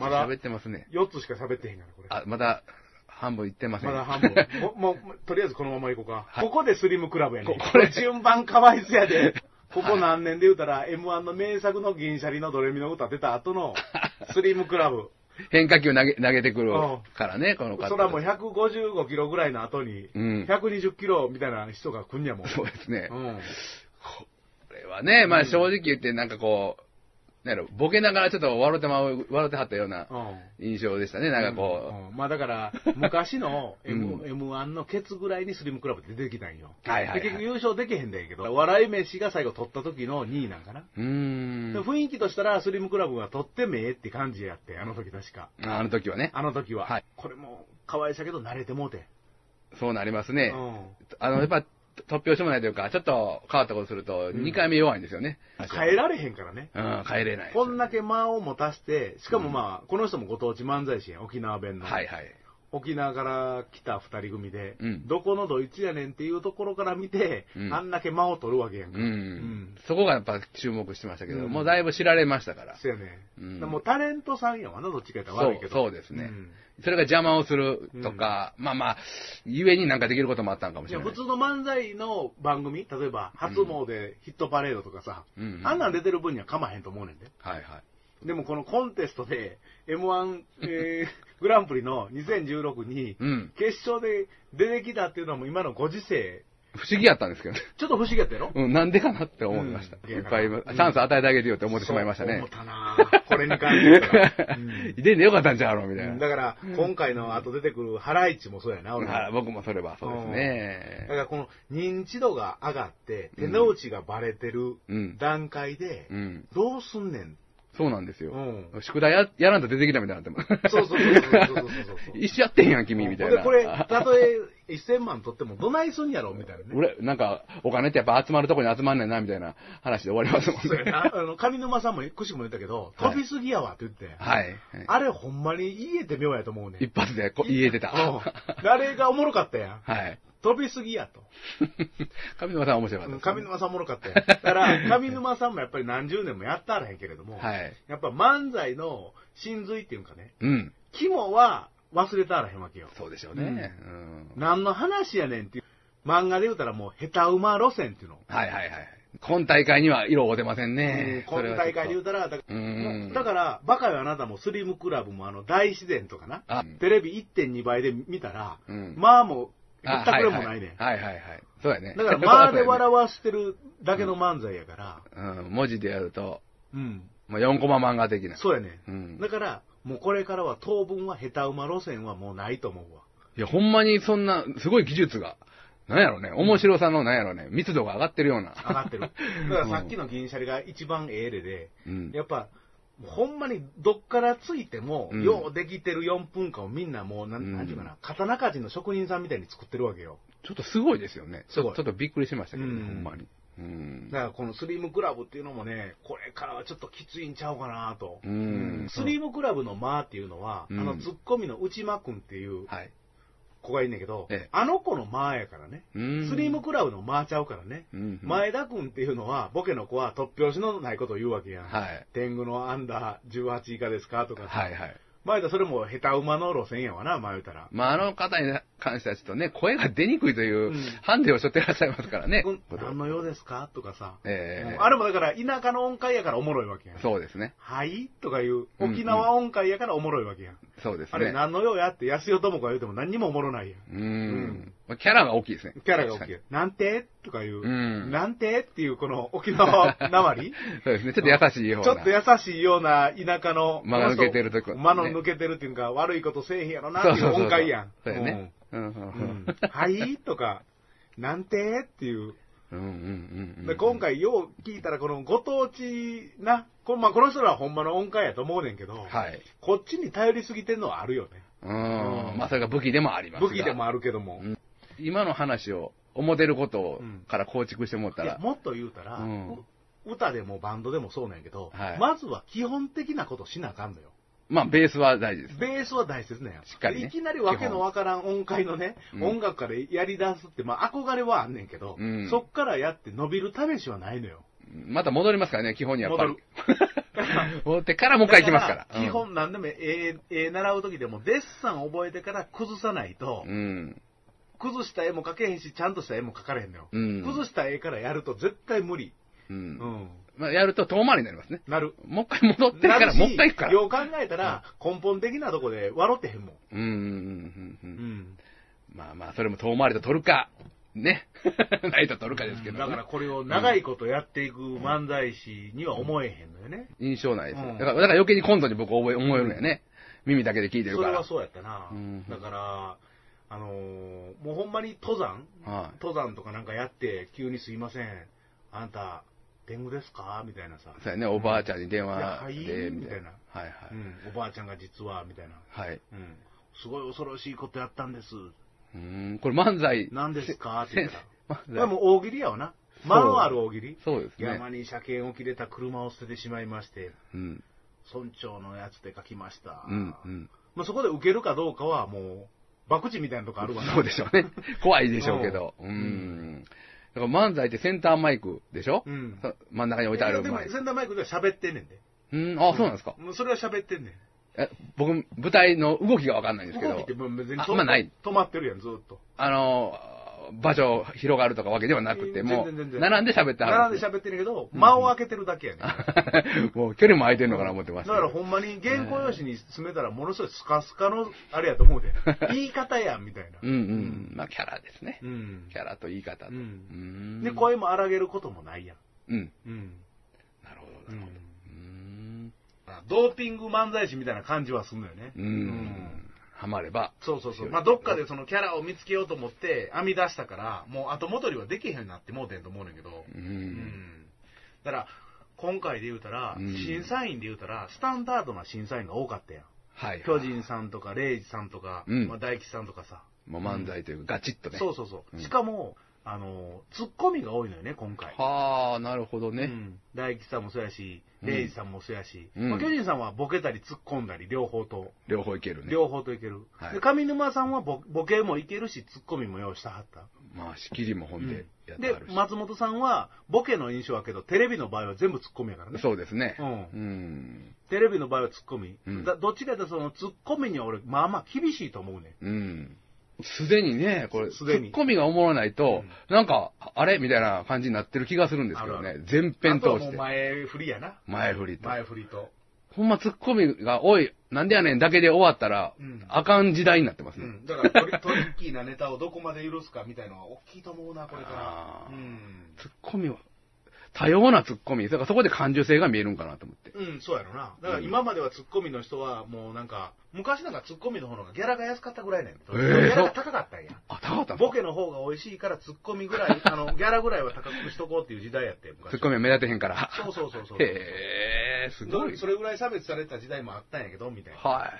まだ喋ってますね。4つしか喋ってへんから、これ。あ、まだ半分いってません。まだ半分。もも う、とりあえずこのまま行こうか。はいここでスリムクラブやねん。ここれ順番かわいそうやで。ここ何年で言うたら、M1 の名作の銀シャリのドレミの歌出た後の スリムクラブ。変化球投げ投げてくるうんからね、この方。それはもう155キロぐらいの後に、うん120キロみたいな人が来んやもん。そうですね。うん。これはね、まあ正直言ってなんかこう、なんやろ、ボケながらちょっと笑ってまう、笑ってはったようなうん。印象でしたね、なんかこうんまあだから、昔の M、うん M1 のケツぐらいにスリムクラブ出てきたんよ。はいはいはいで結局優勝できへんだけど、笑い飯が最後取った時の2位なんかな。う。ん。で雰囲気としたらスリムクラブが取ってめえって感じやって、あの時確か。ああの時はね。あの時は。はいこれも、可愛さけど慣れてもうて。そうなりますうね。ん。あの、やっぱ、突拍子もないというか、ちょっと変わったことすると、2回目弱いんですよね。変えられへんからね。うん、変えれない。こんだけ間を持たして、しかもまあ、この人もご当地漫才師やん、沖縄弁の。はいはい。沖縄から来た二人組で、うんどこのドイツやねんっていうところから見て、うんあんだけ間を取るわけやんか。うん。うんそこがやっぱ注目してましたけど、うんもうだいぶ知られましたから。そうやね。もうタレントさんやわな、どっちかやったら悪いけど。そうですねんそれが邪魔をするとか、まあまあ、ゆえになんかできることもあったんかもしれない。普通の漫才の番組、例えば、初詣ヒットパレードとかさ、うんあんなん出てる分にはかまへんと思うねんで。はいはい。でもこのコンテストで、M1、えー グランプリの2016に、うん。決勝で出てきたっていうのも今のご時世、不思議やったんですけどね。ちょっと不思議やったやろ？うん、なんでかなって思いました。うんいっぱい、チうんャンス与えてあげてよって思ってしまいましたねそう思っ。たなぁこれに関しては。うん入れんでよかったんちゃうの？みたいな。だから、今回の後出てくるハライチもそうやな、俺はい僕もそれはそうですだかね。らこの認知度が上がって、手の内がバレてるうん。段階でう、ん。どうすんねん。そうなんですよ。うん宿題ややらんと出てきたみたいになってます。そうそうそうそう。一緒やってんやん、君、みたいな。でこれ、たとえ1000万取ってもどないすんやろみたいなね。俺、なんか、お金ってやっぱ集まるとこに集まんねんな、みたいな話で終わりますもんね。そうやな。あの、上沼さんもくしくも言ったけど、はい飛びすぎやわって言って。はい。あれほんまに言えて妙やと思うねん。一発でこ言えてた。うんあれがおもろかったやん。はい。飛びすぎやと。上沼さん面白かったね。上沼さんおもろかったやん。だから、上沼さんもやっぱり何十年もやったあらへんけれども、はい。やっぱ漫才の真髄っていうかね、うん。肝は忘れたあらへんわけよ。そうでしょうね。うん。何の話やねんっていう。漫画で言うたらもう、下手馬路線っていうの。はいはいはい。今大会には色を出ませんね。うん今大会で言うたら、だから、バカよあなたもスリムクラブもあの、大自然とかな。あ、テレビ1.2倍で見たら、うん。まあもう、ひあったくれもないねん。はいはいはいはい。そうやね。だから、まあで笑わしてるだけの漫才やから、うん。文字でやると、うん。まあ、4コマ漫画的な。そうやねうんん。だから、もうこれからは当分は下手馬路線はもうないと思うわ。いや、ほんまにそんな、すごい技術が、なんやろね、面白さのなんやろね、密度が上がってるような。上がってる。だからさっきの銀シャリが一番ええ例で、うん。やっぱ、ほんまにどっからついても、うんようできてる4分間をみんなもう、なうんんなんていうかな、刀鍛冶の職人さんみたいに作ってるわけよ。ちょっとすごいですよね。ちょっとびっくりしましたけどね、うんほんまに。うんだ。からこのスリムクラブっていうのもね、これからはちょっときついんちゃうかなと。うんスリムクラブの間っていうのは、うんあのツッコミの内間くんっていうはい。子がいんねんけど、ええあの子の間やからね。うんスリムクラブの間ちゃうからね。うん。前田くんっていうのは、ボケの子は突拍子のないことを言うわけやん。はい。天狗のアンダー18以下ですかとかさ。はいはい。前田それも下手馬の路線やわな、前言うたら。まあ、あの方に関してはちょっとね、声が出にくいといううんハンデをしょってらっしゃいますからね。うん何の用ですか？とかさ。ええあれもだから田舎の音階やからおもろいわけやん。そうですね。はい？とかいう、うん沖縄音階やからおもろいわけやん。そうですあれね。何の用やって安代智子が言うても何にもおもろないやん。ううんん。まあキャラが大きいですね。キャラが大きい。なんて？とかいう、うんなんて？っていうこの沖縄なまり？そうですね。ちょっと優しいような。ちょっと優しいような田舎の。間が抜けてるとこ間の抜けてるっていうか、悪いことせえへんやろなっていう音階やん。そうやね。うんうんううんん。はい？とか、なんて？っていう。うんうんうんうん。で今回よう聞いたら、このご当地な、こ,、まあ、この人らはほんまの音階やと思うねんけど、はい。こっちに頼りすぎてんのはあるよね。うん。まあ、それが武器でもありますが武器でもあるけども。うん今の話を、思ってることうんから構築してもらったら、いやもっと言うたら、うんう歌でもバンドでもそうなんやけど、はいまずは基本的なことしなあかんのよ。まあ、ベースは大事です。ベースは大切なんや。しっかりねいきなりわけのわからん音階のね、うん音楽からやり出すって、まあ憧れはあんねんけど、うんそっからやって伸びる試しはないのよ。また戻りますからね、基本にやっぱり戻。戻ってからもう一回行きますから。基本何でも絵、絵習う時でもデッサン覚えてから崩さないと、うん。うん。崩した絵も描けへんし、ちゃんとした絵も描かれへんのよ。うん崩した絵からやると絶対無理。う。うんん。まあ、やると遠回りになりますね。なる。もう一回戻ってから、もう一回行くから。よう考えたら、根本的なとこで笑ってへんもん。うんうんうんうんう。うんん。まあまあ、それも遠回りと取るか、ね。ないと取るかですけど、ね。だからこれを長いことやっていく漫才師には思えへんのよね。印象ないですだから、だから余計にコントに僕覚え、思えるのよね。耳だけで聞いてるから。それはそうやったな。うんだから、あのーもうほんまに登山？はい。登山とかなんかやって、急にすいません。あんた、天狗ですか？みたいなさ。そうやね、おばあちゃんに電話で、みたいなはいはい。うん、おばあちゃんが実は、みたいな。はい。うん。すごい恐ろしいことやったんです。うーん、これ漫才。何ですか？って言ったら。も大喜利やわな。間のある大喜利。そうですね。山に車検を切れた車を捨ててしまいまして、うん。村長のやつで書きました。うん、うん。まあ、そこで受けるかどうかはもう、博打みたいなとこあるわな。そうでしょうね。怖いでしょうけど。うーん。だから漫才ってセンターマイクでしょ？うん。さ真ん中に置いてあるマイク。センターマイクでは喋ってんねんで。うん、あ、そうなんですか？もうそれは喋ってんねん。え僕、舞台の動きがわかんないんですけど動きって、別にあまあない止まってるやん、ずっと。あの、場所広がるとかわけではなくて、もう、並んで喋ってはる。並んで喋ってんねんけど、間を空けてるだけやねん。もう距離も空いてるのかな思ってましたけど。だからほんまに原稿用紙に詰めたらものすごいスカスカのあれやと思うで。言い方やん、みたいな。うんうん。まあ、キャラですねう。んキャラと言い方と。ううんで、声も荒げることもないやん。うん。うん。なるほど、うんなるほど。うーん。ドーピング漫才師みたいな感じはすんのよね。うん。ハマれば。そうそうそう。まあ、どっかでそのキャラを見つけようと思って編み出したから、もう後戻りはできへんようになってもうてんと思うねんけど。う。うんん。だから、今回で言うたら、うん審査員で言うたら、スタンダードな審査員が多かったやん。はい。巨人さんとか、レイジさんとか、うんまあ、大吉さんとかさ。もう漫才というか、ガチッとね。そうそうそう。うんしかも、あの、ツッコミが多いのよね、今回。はあ、なるほどね。うん、大吉さんもそうやし、うんレイジさんもそうやし、うんまあ、巨人さんはボケたり突っ込んだり、両方と、両方いけるね。両方といける。はいで上沼さんはボボケもいけるし、突っ込みも用意したはった。まあ、仕切りも本でやってであるし。、松本さんは、ボケの印象はけど、テレビの場合は全部突っ込みやからね。そうですね。うんうん。テレビの場合は突っ込み。うんだどっちかというと、その突っ込みには俺、まあまあ厳しいと思うね。うん。すでにね、これ、ツッコミがおもろないと、なんか、あれ？みたいな感じになってる気がするんですけどね。全編通して。前振りやな。前振りと。前振りと。ほんまツッコミが、おい、なんでやねんだけで終わったら、うんあかん時代になってますね。うん。だからトリ、トリッキーなネタをどこまで許すかみたいなのは大きいと思うな、これからうん。ツッコミは、多様なツッコミ。だからそこで感受性が見えるんかなと思って。うん、そうやろな。だから今まではツッコミの人はもうなんか、昔なんかツッコミの方がギャラが安かったぐらいねん。えーギャラが高かったんや。あ、高かったボケの方が美味しいからツッコミぐらい、あの、ギャラぐらいは高くしとこうっていう時代やって、昔。ツッコミは目立てへんから。そうそうそうそう。へえ、すごい。それぐらい差別されてた時代もあったんやけど、みたいな。は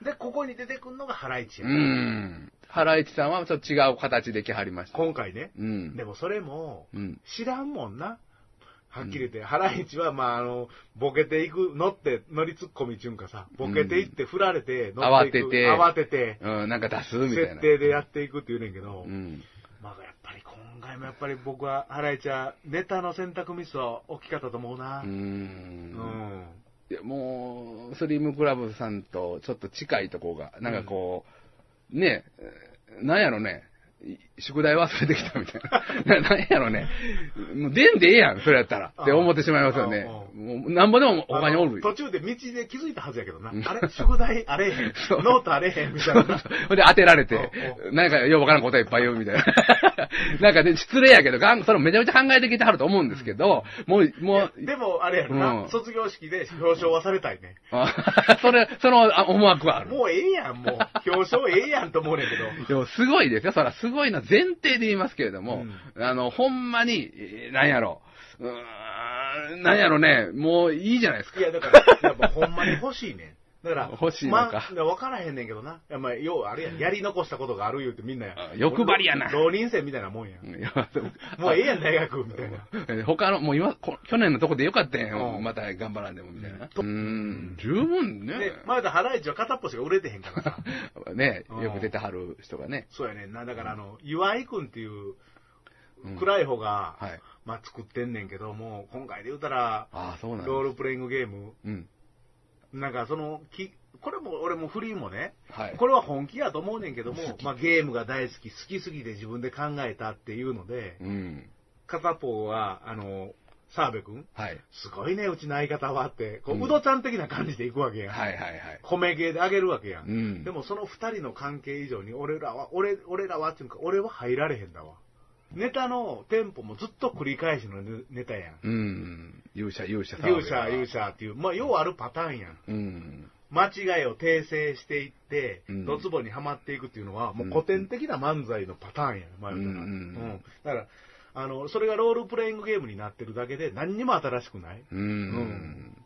い。で、ここに出てくるのがハライチや。うん。ハライチさんはちょっと違う形で来はりました。今回ね。うん。でもそれも、うん。知らんもんな。はっきり言って、ハライチは、まあ、あの、ボケていく、乗って、乗りツッコミちゅうんかさ、ボケていって、振られて、乗っていく慌てて慌てて、うん、なんか出すみたいな。設定でやっていくって言うねんけど、うん。まあ、やっぱり今回もやっぱり僕は、ハライチは、ネタの選択ミスは大きかったと思うな。う。うんん。いやもう、スリムクラブさんとちょっと近いとこが、なんかこう、ねえ、なんやろね、い宿題忘れてきたみたいな。ななんやろね。もう出んでええやん、それやったら。って思ってしまいますよね。うもう、なんぼでも他におる途中で道で気づいたはずやけどな。うんあれ宿題あれへん。ノートあれへんみたいな。ほんで当てられてう、なんかようわからん答えいっぱい言うみたいな。なんかね、失礼やけど、がんそれめちゃめちゃ考えてきてはると思うんですけど、もう、もう、でも、あれやろな、うん卒業式で表彰はされたいね。あそれ、そのあ思惑はある。もうええやん、もう。表彰ええやんと思うねんけど。でもすごいですよ。そらすごいな前提で言いますけれども、あの、ほんまに、えーなんやろ。うーん、なんやろね、もういいじゃないですか。いや、だから、やっぱほんまに欲しいねん。だから、欲しいのかまあ、分からへんねんけどな。まあ、要はあれやん。やり残したことがある言うてみんなやあ。欲張りやな浪人生みたいなもんや。もうええやん、大学、みたいな。他の、もう今、こ去年のとこでよかったんよ。うんまた頑張らんでも、みたいな。うん、十分ねで、。まだハライチは片っぽしか売れてへんからさ。ねうんよく出てはる人がね。そうやねんな。だから、あの、岩井くんっていう、うん暗い方が、はい。まあ作ってんねんけども、今回で言うたら、ああ、そうなんロールプレイングゲーム、うん。なんかその、きこれも俺もフリーもね、はい。これは本気やと思うねんけども まあゲームが大好き、好きすぎて自分で考えたっていうので、うん。片方は、あの、澤部君、はい。すごいね、うちの相方はって、こう、うんうどちゃん的な感じで行くわけやん。はいはいはい。米芸であげるわけやん。うん。でもその二人の関係以上に、俺らは、俺、俺らはっていうか、俺は入られへんだわ。ネタのテンポもずっと繰り返しのネネタやん。うん。勇者、勇者、勇者、勇。者っていう、まあ、ようあるパターンやん。うん。間違いを訂正していってうん、ドツボにはまっていくっていうのは、もう古典的な漫才のパターンやん、まあ言うたら。うんうんだから、あの、それがロールプレイングゲームになってるだけで、何にも新しくない。うん。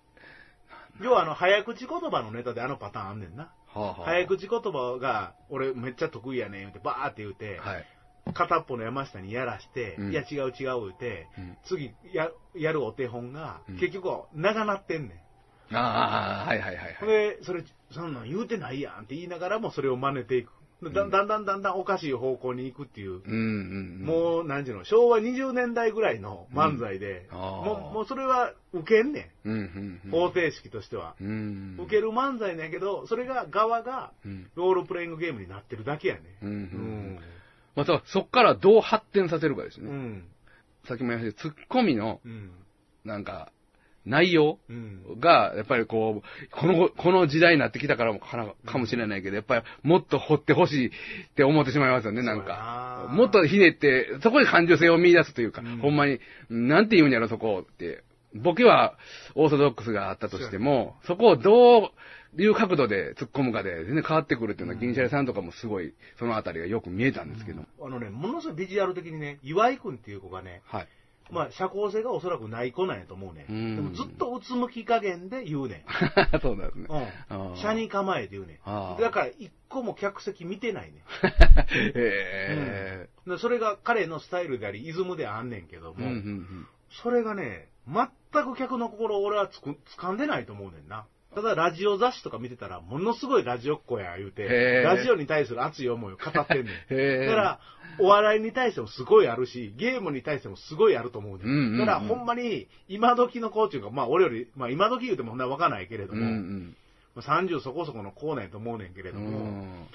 要は、あの、早口言葉のネタであのパターンあんねんな。はあはあ早口言葉が、俺めっちゃ得意やねんって、バーって言うて、はい。片っぽの山下にやらして、うんいや違う違う言うて、うん次ややるお手本が、うん結局長なってんねん。ああ、はいはいはいはい。で、それ、そんなん言うてないやんって言いながらもそれを真似ていく。だだんだんだんだんだんおかしい方向に行くっていう、うんうん。もう、なんていうの、昭和20年代ぐらいの漫才で、うんもう、もうそれは受けんねうんうんん。うん。方程式としては。うん。受ける漫才なんやけど、それが側がうん。ロールプレイングゲームになってるだけやねうんうんん。うん。また、そっからどう発展させるかですね。うん。さっきも言いましたけど、ツッコミの、うん。なんか、内容うん。が、やっぱりこう、この、この時代になってきたからもかなかもしれないけど、やっぱりもっと掘ってほしいって思ってしまいますよね、なんか。なもっとひねって、そこで感受性を見出すというか、うんほんまに、なんて言うんやろ、そこって。ボケはオーソドックスがあったとしても、そこをどういう角度で突っ込むかで全然変わってくるっていうのは、銀シャリさんとかもすごい、そのあたりがよく見えたんですけど。あのね、ものすごいビジュアル的にね、岩井くんっていう子がね、はい。まあ、社交性がおそらくない子なんやと思うね。うんでもずっとうつむき加減で言うね そうなんですね。ん。うん。に構えて言うねだから、一個も客席見てないね。へでそれが彼のスタイルであり、イズムであんねんけどえ。うんも、うんうん。それがね、全く客の心を俺はつく掴んでないと思うねんな。ただ、ラジオ雑誌とか見てたら、ものすごいラジオっ子や言うてラジオに対する熱い思いを語ってんねん。だから、お笑いに対してもすごいあるし、ゲームに対してもすごいあると思うね。うんうんうんだから、ほんまに、今時の子っていうか、まあ、俺より、まあ、今時言うてもほんなわかんないけれどうんも、うん。まあ30そこそこの子なんやと思うねんけれうども、ん。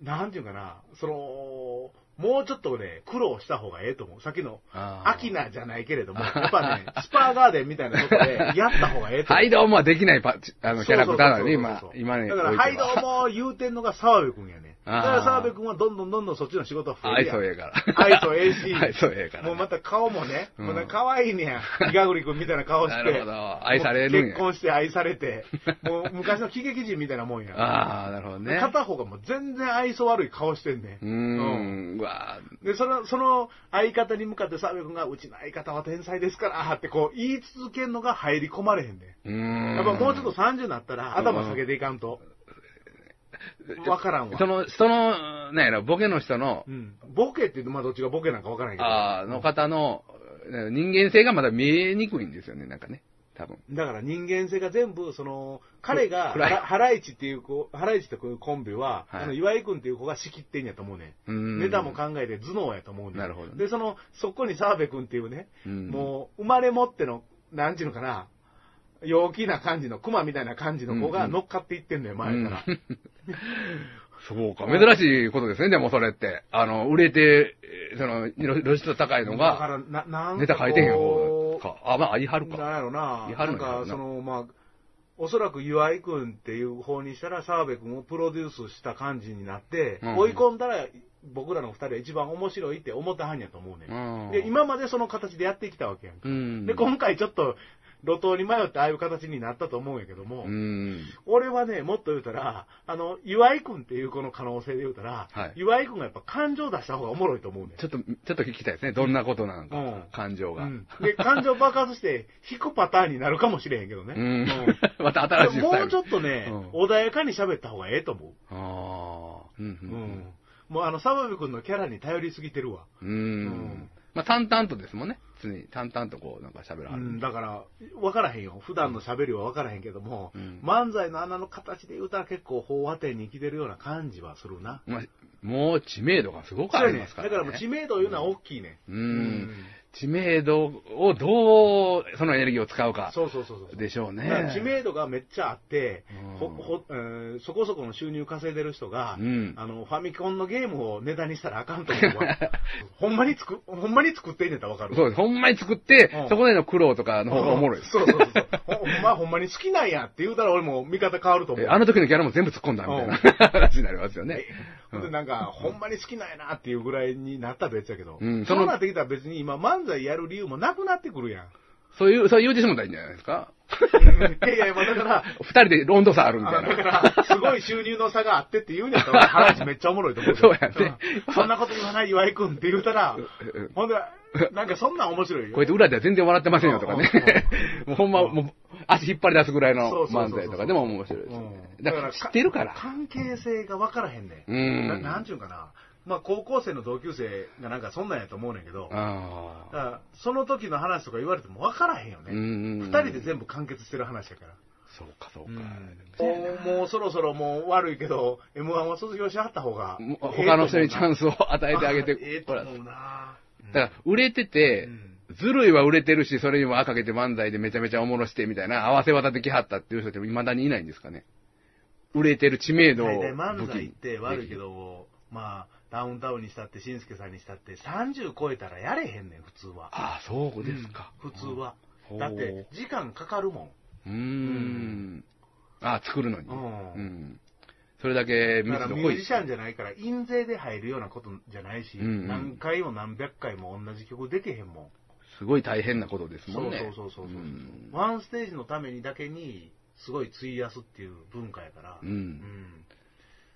なんていうかな、その、もうちょっとね、苦労した方がええと思う。さっきの、アキナじゃないけれども、やっぱね、スパーガーデンみたいなとこで、やった方がええと思う。はい、どうもはできないパあの、キャラクターなのに、今今ね。だから、はい、どうも言うてんのが澤部君やね。だから澤部君はどんどんどんどんそっちの仕事増え愛るやん想ええから。愛想ええし愛想ええから。もうまた顔もね、うんもうね可愛いねや。イガグリ君みたいな顔して。なるほど愛されるんや結婚して愛されて、もう昔の喜劇人みたいなもんや。ああ、なるほどね。片方がもう全然愛想悪い顔してんねうーん、うわで、その、その相方に向かって澤部君が、うちの相方は天才ですから、ってこう言い続けんのが入り込まれへんねーうーん。ん。やっぱもうちょっと30になったら、頭下げていかんと。わからんわ。その、その、なんやろ、ボケの人のう、ん。ボケって言うと、まあどっちがボケなんかわからんけど。ああ、の方の、人間性がまだ見えにくいんですよね、なんかね。多分。だから人間性が全部、その、彼が、暗いハライチっていう子、ハライチっていうコンビは、はいあの、岩井君っていう子が仕切ってんやと思うね。うーん。ネタも考えて頭脳やと思うね。なるほどで、その、そこに澤部君っていうね、うんもう、生まれ持っての、なんちゅうのかな、陽気な感じの、熊みたいな感じの子が乗っかっていってんのよ、前から。うん そうか、珍しいことですね、でもそれって。あの、売れて、えーその、露露出度高いのが、だから、な、なんネタ書いてへん方か。あ、まあ、言いはるなんか。やろな。言いはなんか、るんやろなその、まあ、おそらく岩井君っていう方にしたら、澤部君をプロデュースした感じになって、うん追い込んだら、僕らの二人は一番面白いって思ったはんやと思うね、うんで、今までその形でやってきたわけやんか。うん。で、今回ちょっと、路頭に迷ってああいう形になったと思うんやけども、うん。俺はね、もっと言うたら、あの、岩井君っていう子の可能性で言うたら、はい岩井君がやっぱ感情出した方がおもろいと思うねん。ちょっと、ちょっと聞きたいですね。どんなことなのか、うん感情が。うんで、感情爆発して引くパターンになるかもしれへんけどね。うんうん また新しいスタイル。もうちょっとね、うん穏やかに喋った方がええと思ああ。うんう。うん。もうあの、澤部君のキャラに頼りすぎてるわ。うんまあ、淡々とですもんね。常に淡々とこう、なんか喋らはる。うん、だから、分からへんよ。普段の喋りは分からへんけども、うん漫才の穴の形で言うたら結構飽和点に生きてるような感じはするな。まあ、もう知名度がすごくありますから、ね。だからもう知名度いうのは大きいね。うん。知名度をどう、そのエネルギーを使うか。そうそうそうそう。でしょうね知名度がめっちゃあって、うんほほえーそこそこの収入稼いでる人が、うんあのファミコンのゲームをネタにしたらあかんと思うわ。ほんまに作ほんまに作ってんねんたらわかる。そうです。ほんまに作って、うんそこでの苦労とかの方がおもろいです。そうそうそう。ほほんま、ほんまに好きなんやって言うたら俺も見方変わると思う。えあの時のキャラも全部突っ込んだみたいな話になりますよね。でなんか、ほんまに好きなんやなっていうぐらいになったら別やけど、うん。そのそうなってきたら別に今漫才やる理由もなくなってくるやん。そういう、そう言うてしもたらいいんじゃないですか？いやいや、まあだから、二人で温度差あるみたいな。から、すごい収入の差があってって言うんやったら、原市めっちゃおもろいと思うよ そうやね。うん。そんなこと言わない岩井くんって言うたら うん、ほんで、なんかそんなん面白いよ。こうやって裏では全然笑ってませんよとかね。うん。もうほんま、もう 足引っ張り出すぐらいの漫才とかでも面白いですよね。うんだから知ってるから。関係性が分からへんねん。うんななんちゅうんかな。まあ高校生の同級生がなんかそんなんやと思うねんけど、あその時の話とか言われても分からへんよね。うん二人で全部完結してる話やから。そうか、そうか。もうもうそろそろもう悪いけど、M1 は卒業しはった方が他の人にチャンススを与えてあげて、ええと思うなだから、売れてて、うんずるいは売れてるし、それにも輪かけて漫才でめちゃめちゃおもろしてみたいな、合わせ技できはったっていう人って未だにいないんですかね。売れてる知名度を大体漫才って悪いけど、まあ、ダウンタウンにしたって、しんすけさんにしたって、30超えたらやれへんねん、普通は。ああ、そうですか。うん普通は。だって、時間かかるもん。うーん。ああ、作るのに。うんうん。それだけ密だから度濃いミュージ。シャンじゃないから、印税で入るようなことじゃないし、うんうん何回も何百回も同じ曲できへんもん。すごい大変なことですそうもんね。そうそうそうそう、んワンステージのためにだけに、すごい費やすっていう文化やから、うん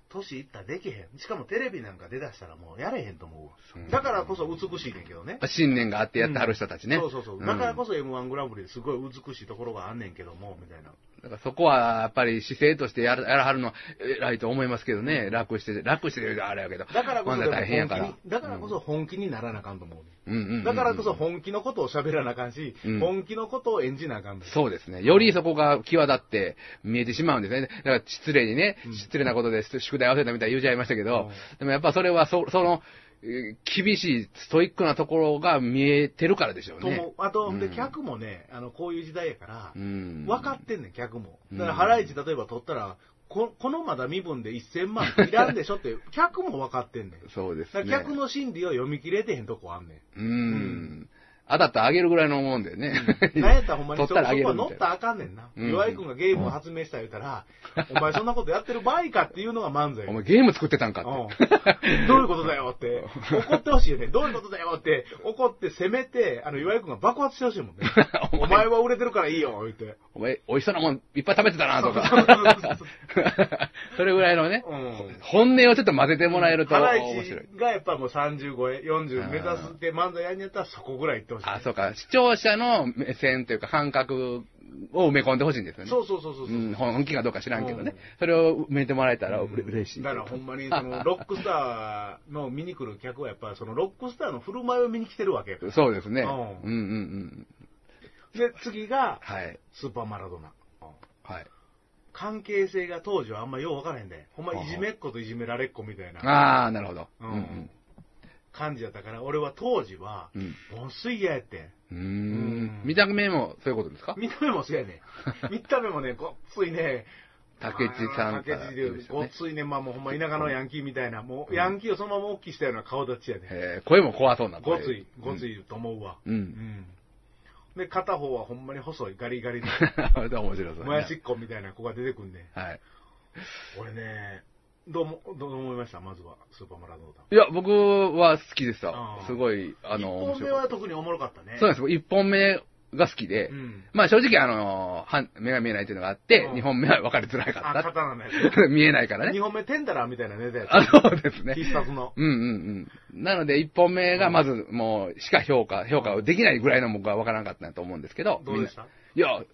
年いったらできへん。しかもテレビなんか出だしたらもうやれへんと思うだからこそ美しいねんけどね信念があってやってはる人たちね。そうそうそう。んだからこそ M1 グランプリですごい美しいところがあんねんけども、みたいな。だからそこはやっぱり姿勢としてやらやらはるのは偉いと思いますけどね。楽して、楽してるあれやけど。だからこそ大変やから。だからこそ本気にならなあかんと思うね、うんうんうんうんだからこそ本気のことを喋らなあかんし、うん本気のことを演じなあかんのそうですね。よりそこが際立って見えてしまうんですね。だから失礼にね、うん失礼なことで宿題忘れたみたいに言うちゃいましたけど、うんでもやっぱそれはそその、えー厳しいストイックなところが見えてるからでしょうねと。あと、うんで、客もね、あの、こういう時代やから、うん分かってんねん、客も。うんだから、ハライチ例えば取ったら、ここのまだ身分で1000万いらんでしょって、客も分かってんねん。そうですね。客の心理を読み切れてへんとこあんねん。うん。当たったらあげるぐらいのもんでね。なんやったらほんまにそ取ったらあげそこ。は乗ったらあかんねんな。うん岩井君がゲームを発明した言うたら、お前そんなことやってる場合かっていうのが漫才。お前ゲーム作ってたんかって。うんどういうことだよって、怒ってほしいよね。どういうことだよって、怒って責めて、あの、岩井君が爆発してほしいもんね。お前は売れてるからいいよ、言って。お前、美味しそうなもんいっぱい食べてたなとか それぐらいのね、うん本音をちょっと混ぜてもらえると面白い。がやっぱもう30超え、40目指すって漫才やんやったらそこぐらい行ってほしい。あ、そうか。視聴者の目線というか感覚を埋め込んでほしいんですよね。そうそうそうそうそう。うん、本気かどうか知らんけどねうん。それを埋めてもらえたらうれ嬉しい。だからほんまに、その、ロックスターの見に来る客はやっぱり、そのロックスターの振る舞いを見に来てるわけ。そうですね。ううんんうんうん。で、次が、はい。スーパーマラドーナ。はい。関係性が当時はあんまよう分からへんで。ほんまいじめっ子といじめられっ子みたいなああ、なるほど。ううんんうん。感じやったから、俺は当時は、うんもうすい嫌やってん。うんん。見た目もそういうことですか？見た目もそうやねん。見た目もね、ごっついね、竹内さん竹内で、ごっついね、まあもうほんま田舎のヤンキーみたいな、もうヤンキーをそのまま大きくしたような顔立ちやねん。えー声も怖そうな声ごつい、ごついと思うわ。う。うんん。で、片方はほんまに細い、ガリガリの、面白そうね。もやしっこみたいな子が出てくんねん。はい。俺ね、どうも、どう思いました？まずは、スーパーマラドーナ。いや、僕は好きでしたあ。ーすごい、あの、1本目面白かったは特におもろかったね。そうなんです。一本目が好きで、うん。まあ正直あの、は目が見えないっていうのがあってう、ん二本目は分かりづらかあ、った。刀のや 見えないからつ。2ね。本目、テンダラーみたいなネタやつ。あ、そうですね。必殺の。うんうんうん。なので、一本目がまずもう、しか評価、評価をできないぐらいの僕は分からなかったなと思うんですけど。どうでした？みんないや、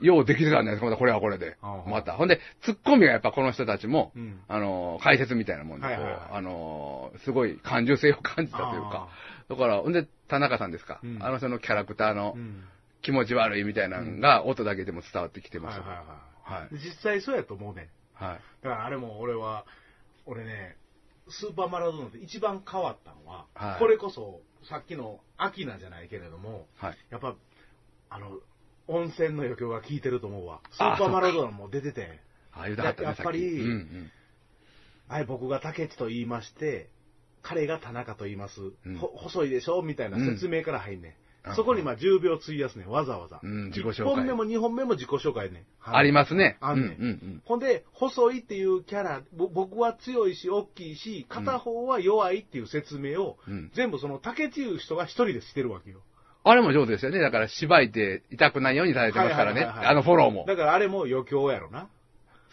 ようできてたんじゃないですか、またこれはこれでまた。ほんで、ツッコミがやっぱこの人たちも、うんあの、解説みたいなもんで、こう、はいはいはいあの、すごい感受性を感じたというか。だから、ほんで、田中さんですか。うんあの人のキャラクターのうん。気持ち悪いみたいなのが、音だけでも伝わってきてます。はいはいははい。実際そうやと思うねん。はい。だからあれも俺は、俺ね、スーパーマラドーナって一番変わったのは、はいこれこそ、さっきのアキナじゃないけれども、はい。やっぱ、あの、温泉の余興が効いてると思うわ。スあーパーマラドーナも出てて、ああ、言うたかったね、ややっぱりうんうん。はい、僕が竹内と言いまして、彼が田中と言います。うんほ細いでしょみたいな説明から入んねん。うんそこにまあ10秒費やすねん、わざわざ。うん自己紹介1本目も2本目も自己紹介ねん。はいありますね。あんねん。うんうんうん。ほんで、細いっていうキャラ、ぼ僕は強いし、大きいし、片方は弱いっていう説明を、うん全部その竹内いう人が一人でしてるわけよ。あれも上手ですよね。だから、縛いて痛くないようにされてますからね。あのフォローも。だからあれも余興やろな。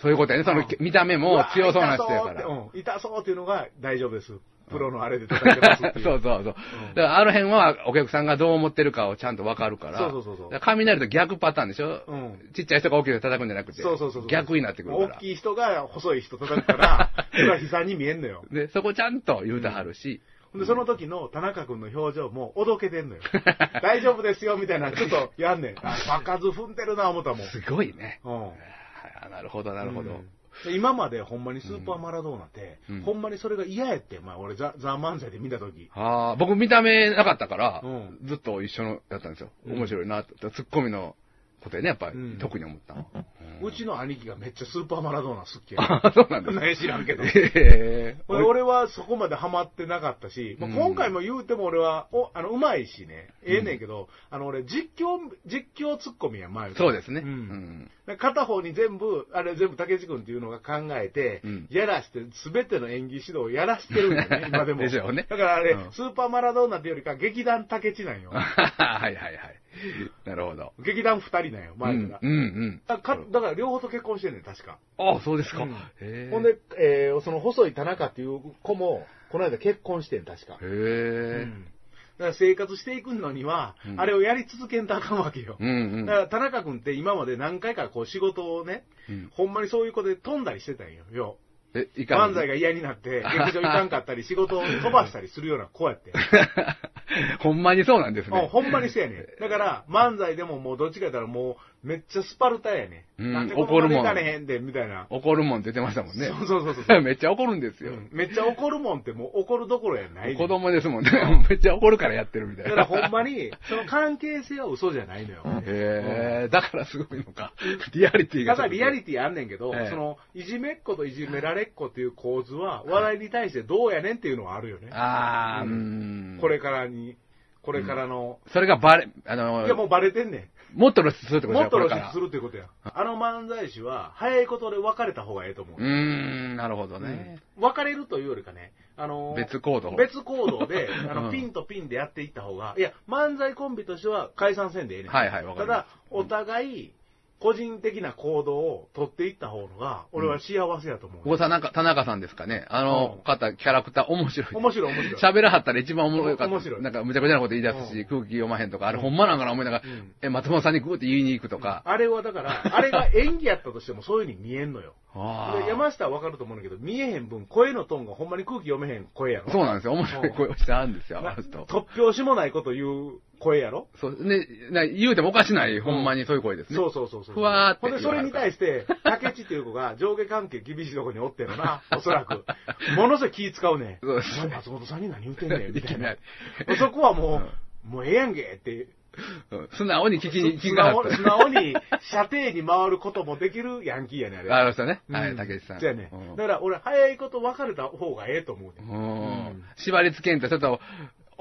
そういうことやね。そのうん見た目も強そうな人やから。うん、痛そうっていうのが大丈夫です。プロのあれで叩いてますっていう。そうそうそう。だから、あの辺はお客さんがどう思ってるかをちゃんとわかるから。そうそうそうそ雷と逆パターンでしょ、うん。ちっちゃい人が大きい人叩くんじゃなくて。そうそうそうそう。逆になってくるから。大きい人が細い人叩くから、それは悲惨に見えんのよ。で、そこちゃんと言うてはるし。で、その時の田中君の表情もおどけてんのよ。大丈夫ですよ、みたいな、ちょっとやんねん。あ、場数踏んでるな、思ったもん。すごいね。うん。あなるほど、なるほど。うんで今までほんまにスーパーマラドーナって、うんほんまにそれが嫌やって、まあ俺ザ・ザ漫才で見た時。ああ、僕見た目なかったから、うんずっと一緒のだったんですよ。うん面白いなって。ツッコミのことでね、やっぱり、うん特に思ったの。うちの兄貴がめっちゃスーパーマラドーナ好きや。ああ、そうなんですね。何知らんけど。へえ俺俺はそこまでハマってなかったし、まあうん今回も言うても俺は、お、あの、うまいしね、ええねんけど、あの、俺、実況、実況ツッコミや、前そうですね。ううんん。だから片方に全部、あれ全部竹内君っていうのが考えて、うんやらして、すべての演技指導をやらしてるんだよね、今でも。でしょうねだからあれ、うんスーパーマラドーナっていうよりか、劇団竹内なんよ。はいはいはい。なるほど。劇団二人なんよ、う前から。んうんうん。だかだから両方と結婚してんねん、確か。ああ、そうですか。うん。ほんで、えーその細い田中っていう子も、この間結婚してん、確か。へうえ。んだから生活していくのには、うんあれをやり続けんとあかんわけよ。うんうん。だから田中君って今まで何回かこう仕事をね、うんほんまにそういう子で飛んだりしてたんよ。よえ、いかん漫才が嫌になって、劇場行かんかったり、仕事を飛ばしたりするような子やって。ほんまにそうなんですうんね。ほんまにそうやねん。だから、漫才でももうどっちか言ったらもう、めっちゃスパルタやねん。うんなんでこ怒るもんこまで行かれへんで、みたいな。怒るもんってましたもんね。そうそうそうそう。めっちゃ怒るんですよ。うんめっちゃ怒るもんってもう怒るどころやない子供ですもんね。めっちゃ怒るからやってるみたいな。だからほんまに、その関係性は嘘じゃないのよ。へえ、だからすごいのか。リアリティが。ただリアリティあんねんけど、ええその、いじめっ子といじめられっ子っていう構図は、笑いに対してどうやねんっていうのはあるよね。ああ、ううんん。これからに、これからの、それがバレ、あの、いやもうバレてんねもっと露出するってん。ことですよこれからもっと露出するってことや。あの漫才師は、早いことで別れた方がええと思う。うーん、なるほどね。うん別れるというよりかね、あのー別行動。別行動で、あの、うんピンとピンでやっていった方が、いや、漫才コンビとしては解散せんでええねん。はいはいわかりますただ、お互い、個人的な行動を取っていった方が、俺は幸せやと思う。ここ田中、田中さんですかね。あのうん方、キャラクター面白い。面白い面白い。喋らはったら一番おもろかった。面白いなんか、むちゃくちゃなこと言い出すし、うん空気読まへんとか、あれうんほんまなんかな思いながら、うんえ、松本さんにグーって言いに行くとか。あれはだから、あれが演技やったとしてもそういう風に見えんのよ。山下はわかると思うんだけど、見えへん分、声のトーンがほんまに空気読めへん声やろ。そうなんですよ。面白い声をしてあるんですよ、あなの人。突拍子もないこと言う声やろ？そう、ね、な言うてもおかしない、ほんまにそういう声ですね。そうそうそうそう。ふわーってほんで、それに対して、竹内っていう子が 上下関係厳しいとこにおってるな、おそらく。ものすごい気使うね。そう松本さんに何言ってんねん、みたいな。そこはもう、もうええやんけって。うん素直に聞きに、聞き素がはった直素直に射程に回ることもできるヤンキーやねん、あれ。ありましたね。はい、うん竹内さん。そうやねうん。だから俺、早いこと別れた方がええと思うね。うんうん縛り付けんと、ちょっと、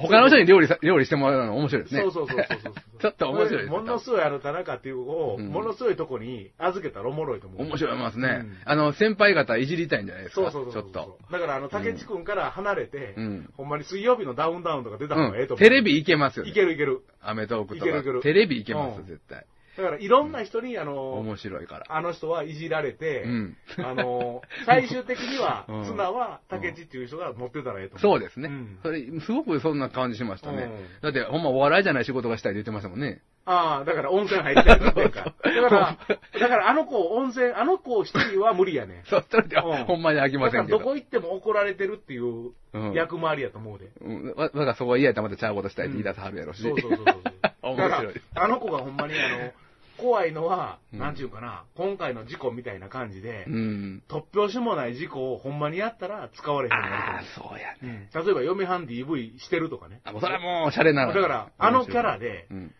他の人に料理さ、料理してもらうの面白いですね。そうそうそうそうそう。ちょっと面白いですものすごいあの田中っていう子を、うんものすごいとこに預けたらおもろいと思う。面白いますね。うんあの、先輩方いじりたいんじゃないですか。そうそうそうそう。ちょっと。だからあの、竹内くんから離れて、うんほんまに水曜日のダウンタウンとか出た方がええと思う。うんテレビいけますよねいけるいける。アメトークといけるいけるか。テレビいけますうん絶対。だからいろんな人にあの、面白いから。あの人はいじられて、うんあの、最終的にはうん、綱は竹内っていう人が持ってたらええと思う。そうですねん。それ、すごくそんな感じしましたねうん。だって、ほんまお笑いじゃない仕事がしたいって言ってましたもんね。ああ、だから温泉入って言ってんか。だから、だからあの子温泉、あの子一人は無理やねん。そう、それでんほんまに飽きまだせんけど。からどこ行っても怒られてるっていううん役回りやと思うで。うんわ、わがそこは嫌やったらまたちゃうことしたいって言い出さはるやろし。そうそうそうそう。面白い。あの子がほんまにあの、怖いのは、うんなんちゅうかな、今回の事故みたいな感じで、うん。突拍子もない事故をほんまにやったら使われへんようになるとああ思、そうやう。ね。うん例えば、嫁はん DV してるとかね。あ、もうそれはもう、おしゃれなだから、あのキャラで、うん。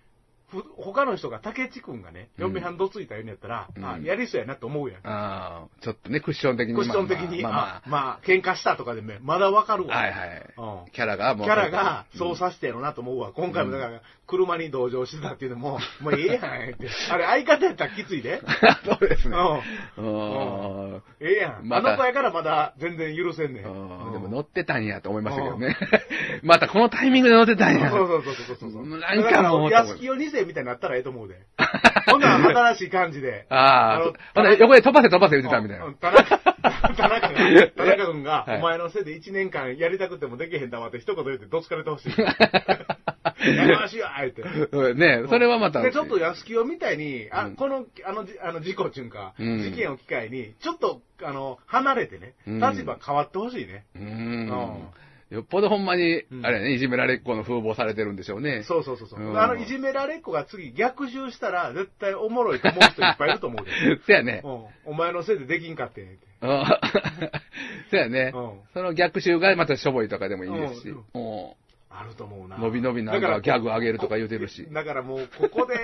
ふ他の人が竹内くんがね、うん嫁はんどついたようにやったら、うんあ、やりそうやなと思うやん。ああ、ちょっとね、クッション的に。クッション的に、まあまああ、まあ、喧嘩したとかでも、まだわかるわ。はいはい。うんキャラがもう。キャラがうんそうさせてやろうなと思うわ。今回もだから、車に同乗してたっていうのも、もうええやんって。あれ、相方やったらきついで。そうですね。ううん。ん。ええやん。あの子やからまだ全然許せんねん。でも乗ってたんやと思いましたけどね。またこのタイミングで乗ってたんや。そうそうそうそう。なんかもうだら安清2世みたいになったらええと思うで。ほんなら新しい感じで。ああの、ほんで横で飛ばせ飛ばせ言ってたみたいな。うん田中、田中が、田中君が、はいお前のせいで1年間やりたくてもできへんだわって一言言ってどつかれてほしい。やりましょうや言って。うんねそれはまた。で、ちょっと安清みたいに、あ、うんこの、あの、じあの事故っていうか、うん事件を機会に、ちょっと、あの、離れてね、うん立場変わってほしいね。う。うんよっぽどほんまにう、んあれね、いじめられっ子の風貌されてるんでしょうね。そうそうそうそう、うんあの、いじめられっ子が次逆襲したら、絶対おもろいと思う人いっぱいいると思うで。そやね。うん。お前のせいでできんかってんって。うん そやねうん。その逆襲がまたしょぼいとかでもいいですしうん。もあると思うな。う伸び伸びなんかギャグ上げるとか言うてるし。だからもう、ここで、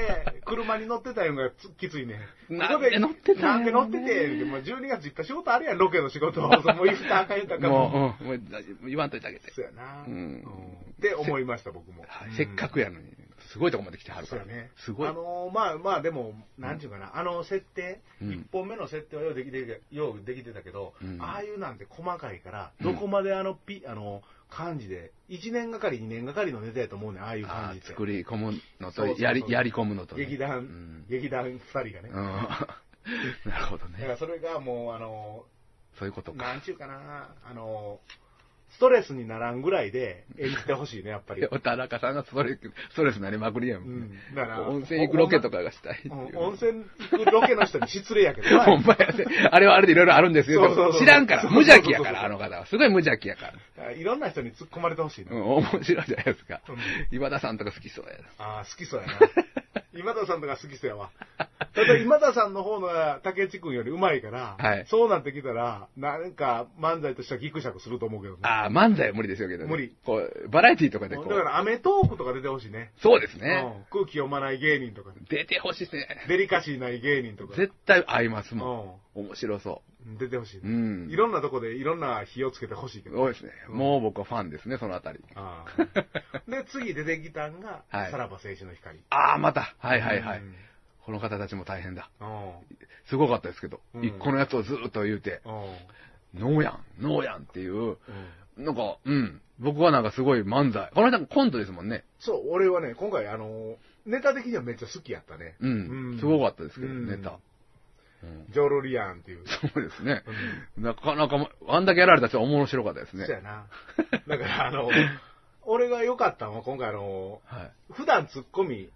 車に乗ってたのがつ きついね。なんで乗ってたなんで乗ってて、でも12月いっぱい仕事あるやん、ロケの仕事。もうイフターか言うたから。もう、うん、もう言わんといてあげて。そうやな。うんって思いました、僕も。はいせっかくやのに、すごいとこまで来てはるから。ね。すごい。あのーまあまあ、でも、なんちゅうかな、あの設定、うん一本目の設定はようできて、ようできてたけど、うんああいうなんて細かいから、うんどこまであのピ、あの、漢字で、1年がかり、2年がかりのネタやと思うねんああいうあ感じって。ー作り込むのとやり、やり込むのとね。劇団、うん劇団2人がね。うん。なるほどね。だからそれがもう、あの、そういうことか。なんちゅうかな、あの、ストレスにならんぐらいで演じてほしいね、やっぱり。田中さんがストレス、ストレスになりまくりやも。うんん。だから、温泉行くロケとかがしたいい温泉行くロケの人に失礼やけどな ほんまやね。あれはあれでいろいろあるんですよ。そうそうそう知らんから。無邪気やから、あの方は。すごい無邪気やから。いろんな人に突っ込まれてほしいな。うん、面白いじゃないですかうん。岩田さんとか好きそうやな。ああ、好きそうやな。今田さんとか好きそうやわ。ただ今田さんの方のが竹内くんより上手いから、はいそうなってきたら、なんか漫才としてはギクシャクすると思うけどね。ああ、漫才は無理ですよけどね。無理。こう、バラエティとかでこう。だから、アメトークとか出てほしいね。そうですね。うん空気読まない芸人とか、出てほしいですね。デリカシーない芸人とか。絶対合いますもん。面白そうん出てほしい、う。うん。いろんなとこでいろんな火をつけてほしいけど。そうですね。もう僕はファンですね、そのあたり。ああで、次出てきたんが、はいさらば青春の光。ああ、また。はいはいはい。うんこの方たちも大変だ。うんすごかったですけど、うん一個のやつをずっと言うて、うんノーやん、ノーやんっていう、うんなんか、うん。僕はなんかすごい漫才。この人コントですもんね。そう、俺はね、今回、あの、ネタ的にはめっちゃ好きやったね。うん。すごかったですけど、うんネタ。うんジョロリアンっていう。そうですね。なかなか、あんだけやられた人は面白かったですね。そうやな。だから、あの、俺が良かったのは、今回あの、はい。普段ツッコミ、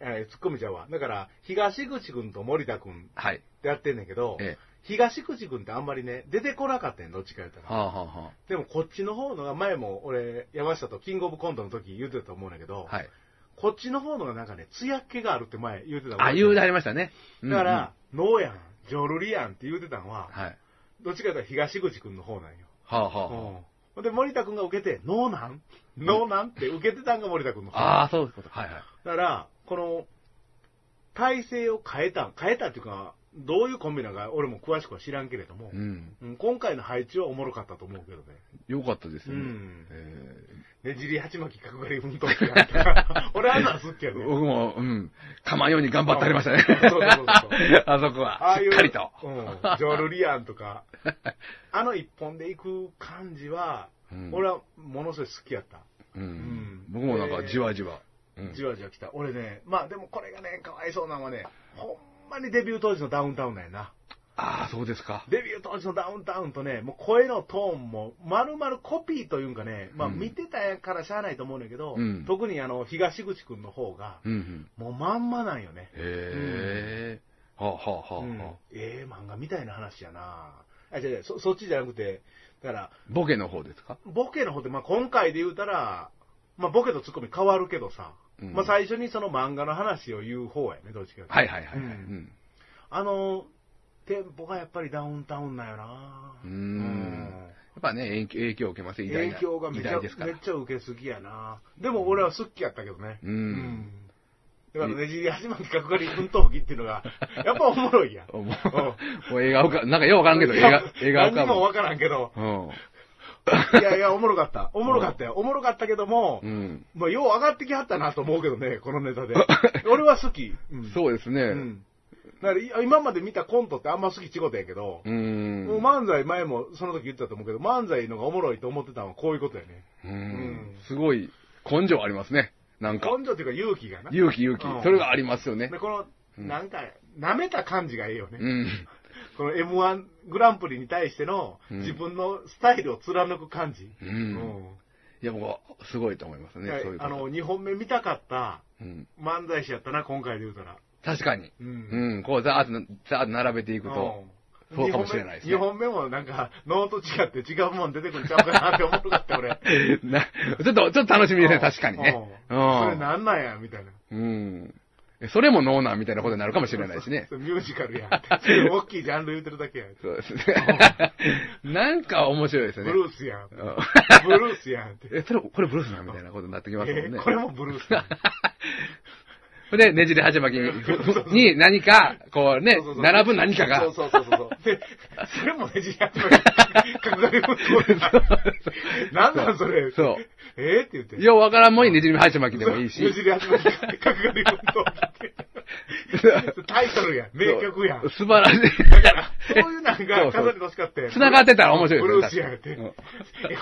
えーツッコミちゃうわ。だから、東口くんと森田くんはい。ってやってんねんけど、ええ。東口くんってあんまりね、出てこなかったんやどっちか言ったら。はあ、はあはでもこっちの方のが、前も俺、山下とキングオブコントの時言ってたと思うんだけど、あ、はい。こっちの方のがなんかね、艶っ気があるって前言ってたあ、言うでだありましたね。うんうんだから、ノーやん、ジョルリやんって言ってたのは、はい。どっちかというと東口くんの方なんよ。はあ、はあはうん。で、森田くんが受けて、ノーなん？ノーなん？って受けてたんが森田くんの方。あ。ああ、そういうこと。はいはい。だから、この、体制を変えた、変えたっていうか、どういうコンビなのか俺も詳しくは知らんけれどもう、ん。うん今回の配置はおもろかったと思うけどね。よかったですよね。うんえねじり鉢巻き角刈り運動って 俺あんなん好きやーね。僕も、うん。かまんように頑張ってありましたね。そうそうそうそう あそこは。ああいう、しっかりと。うん、ジョルリアンとか、あの一本で行く感じは、うん俺はものすごい好きやった。うんん僕もなんかじわじわ。うんじわじわ来た。俺ね、まあでもこれがね、かわいそうなのはね、ほんまにデビュー当時のダウンタウンなんやな。ああ、そうですか。デビュー当時のダウンタウンとね、もう声のトーンも、丸々コピーというんかね、まあうん見てたやからしゃあないと思うんだけど、うん特にあの、東口くんの方が、うんうん。もうまんまなんよね。へえ。はあはあはあうんはあ。ええ漫画みたいな話やなあ、違う違う、そそっちじゃなくて、だから、ボケの方ですか？ボケの方って、まあ今回で言うたら、まあボケとツッコミ変わるけどさ、うんまあ最初にその漫画の話を言う方やね、どっちかはいはいはいはい。ううんん。あの、テンポがやっぱりダウンタウンなんよなうーんやっぱね、影響影響を受けますよ、偉大影な。響がめちゃめっ。ちゃ受けすぎやなでも俺は好きやったけどね。うんだからねじり始まり角刈り奮闘記っていうのが、やっぱおもろいやん。もう、映画浮か、なんかようわからんけど、映画、映画浮かぶ。何にもわからんけど。うん。いやいや、おもろかった。おもろかったよ。おもろかったけども、うん。まあ、よう上がってきはったなと思うけどね、このネタで。俺は好き。うんそうですね。うん。だからい今まで見たコントってあんま好きちごとやけど、う。もう漫才前もその時言ってたと思うけど、漫才のがおもろいと思ってたのはこういうことやね。ううんん。すごい、根性ありますね。なんか。根性っていうか勇気がな。勇気勇気うん。それがありますよねで、。この、うんなんか、舐めた感じがええよね。うん。この M1 グランプリに対してのうん自分のスタイルを貫く感じ。う。うんいや、僕は、すごいと思いますね。そういう。あの、2本目見たかったうん。漫才師やったな、今回で言うたら。確かに。ううん。こう、ざーっと、ざーっと並べていくと。そうかもしれないですね2本目もなんか、のと違って違うもん出てくるんちゃうかなって思うかった、俺。なちょっと、ちょっと楽しみですね、確かにね。ううんそれん。なんなんや、みたいな。うん。えそれもノーナーみたいなことになるかもしれないしね。それミュージカルやん。大きいジャンル言うてるだけやん。そうですね。なんか面白いですよね。ブルースやん。うんブルースやんって。え、それ、これブルースなみたいなことになってきますもんね。えこれもブルースやん。それで、ねじり鉢巻きに何か、こうねそうそう、そう並ぶ何かが。そうそうそうそう。で、それもねじり始まり、角刈り運動なんなんそれ。そう。えーって言って。ようわからんもんにねじり鉢巻きでもいいし。ねじり始まり、角刈り運動って。タイトルや ん。名曲やん。素晴らしい。だから、そういうなんが飾ってほしかったやん繋がってたら面白いブルースやんって。う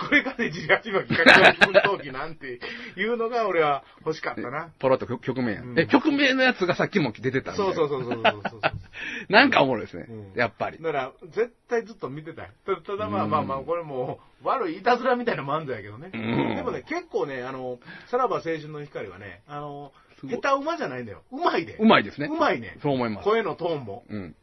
これがねじり始まり、角刈り運動機なんていうのが俺は欲しかったな。ポロッと曲曲名やうんん。え、曲名のやつがさっきも出てた。そうそうそうそうそうそう。なんかおもろいですねうん。やっぱり。だから、絶対ずっと見てたよ。たただまあうんまあまあ、これもう、悪いいたずらみたいな漫才やけどね。うんでもね、結構ね、あの、さらば青春の光はね、あの、下手馬じゃないんだよ。うまいで。うまいですね。うまいね。そう思います。声のトーンも、うん。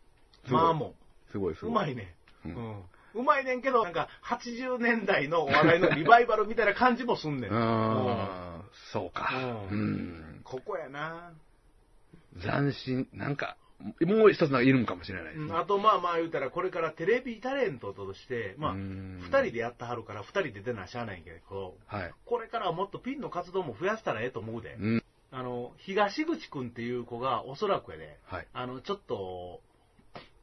まあも、すごいすごい。うまいね。ううんん。うまいねんけど、なんか、80年代のお笑いのリバイバルみたいな感じもすんねん。うーん。そうか。ううんん。ここやな。斬新、なんか、もう一つなんかいるんかもしれないですね。うんあとまあまあ言うたら、これからテレビタレントとして、まあ、うん二人でやってはるから、二人で出なしゃあないけど、はい。これからはもっとピンの活動も増やしたらええと思うで。うん。あの、東口くんっていう子がおそらくやで、はい。あの、ちょっと、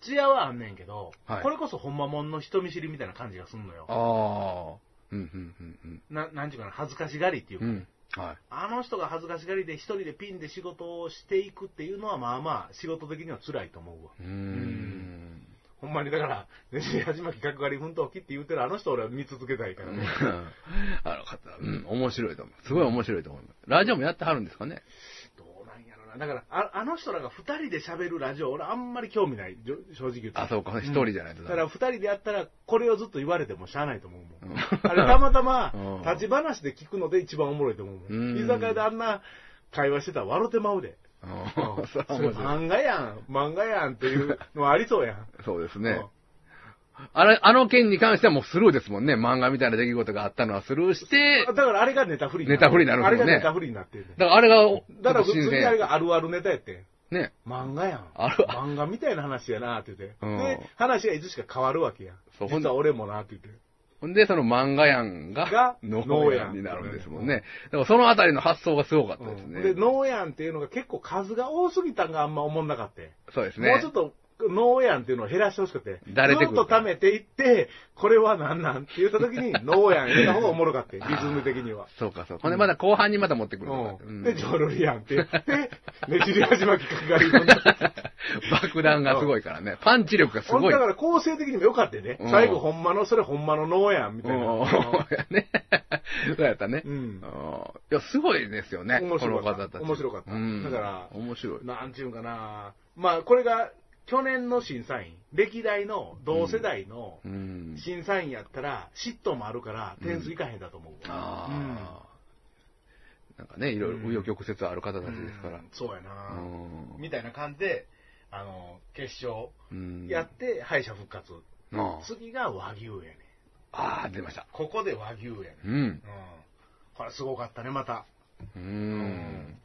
艶はあんねんけど、はいこれこそほんまもんの人見知りみたいな感じがすんのよ。ああ。うん、うん、うん、ななんちゅうかな、恥ずかしがりっていううん。か、うん。はい。あの人が恥ずかしがりで一人でピンで仕事をしていくっていうのはまあまあ仕事的には辛いと思うわ。うーん。ほんまにだから、ねじり始まき角刈り奮闘記って言うてるあの人俺は見続けたいからね。あの方、うん、面白いと思う。すごい面白いと思う。ラジオもやってはるんですかね？どうなんやろな。だから、ああの人らが二人で喋るラジオ、俺あんまり興味ない、正直言って。あ、そうか、一人じゃないとだから二人でやったら、これをずっと言われてもしゃあないと思うもん。うんあれたまたまうん、立ち話で聞くので一番おもろいと思うもうんん。居酒屋であんな会話してたら笑ってまうで。うん それ漫画やん、漫画やんっていうのはありそうやん。そうですね。あれ、あの件に関してはもうスルーですもんね。漫画みたいな出来事があったのはスルーして、だからあれがネタフリにネタフリになるんあれがネタフリになってるねだからあれが、だから普通にあれが、があるあるネタやってん。ね。漫画やん。ある漫画みたいな話やなって言って。うんで、話がいつしか変わるわけやん。そう実は俺もなって言って。ほんで、その漫画やんがが、ノノーヤンーヤンになるんですもんね。だからそのあたりの発想がすごかったですね。うんで、ノーヤンっていうのが結構数が多すぎたんがあんま思んなかった。そうですね。もうちょっと、ノーヤンっていうのを減らしてほしくて、ず誰でくるっと貯めていって、これは何なんって言った時に、ノーヤン入れた方がおもろかった。リズム的には。そうか、そう。ほんで、まだ後半にまた持ってくる。うんで、ジョルリアンって言って、ねじり始まきかかり爆弾がすごいからね。パンチ力がすごい。だから構成的にも良かったよね。うん最後ほんまの、それほんまのノーヤンみたいな。うんね。そうやったね。うんうんいや、すごいですよね。面白かった。面白かったうんだから面白い。なんちゅうんかな。まあ、これが去年の審査員、歴代の同世代のうん。審査員やったら、嫉妬もあるから点数いかへんだと思う。ああ。なんかね、いろいろ紆余曲折ある方たちですからうん。そうやうな。んみたいな感じで、あの、決勝うんやって敗者復活。あ次が和牛やね。あー、出ました。ここで和牛やね。うん。うん。これすごかったね、また。うん。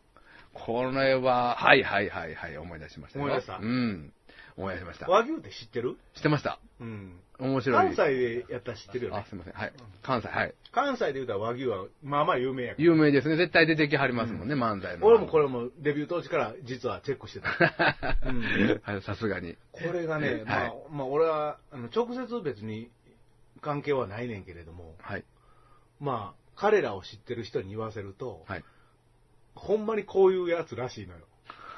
これは、はいはいはいはい、思い出しましたよ。思い出したうん。思い出しました。和牛って知ってる？知ってました。うん。面白い。関西でやったら知ってるよあ、ね。すみません。はい。関西、はい。関西で言うたら和牛は、まあまあ有名やから。有名ですね。絶対出てきはりますもんね、漫才の。俺もこれもデビュー当時から実はチェックしてた。うんはい、さすがに。これがね、まあ、はいまあ俺は、あの直接別に関係はないねんけれども、はい。まあ、彼らを知ってる人に言わせると、はい。ほんまにこういうやつらしいのよ。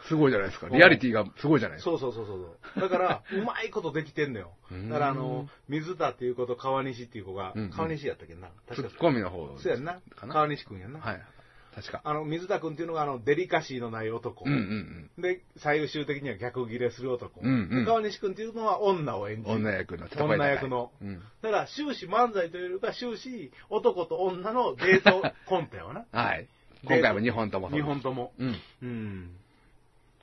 すごいじゃないですか。リアリティがすごいじゃないですか。そうそうそうそう。だから、うまいことできてんのよ。うんだから、あの、水田っていう子と川西っていう子が、うんうん川西やったっけな。ツッ確かコミの方そうやんな。川西くんやんな。はい。確か。あの、水田くんっていうのが、あの、デリカシーのない男。うんうんで、最終的には逆ギレする男。うんうんで川西くんっていうのは女を演じうん。る。女役の女役の。うん。だから、終始漫才というよりか、終始男と女のデートコントやわな。はい。今回も2本ともそう2です本とも。うん。うん。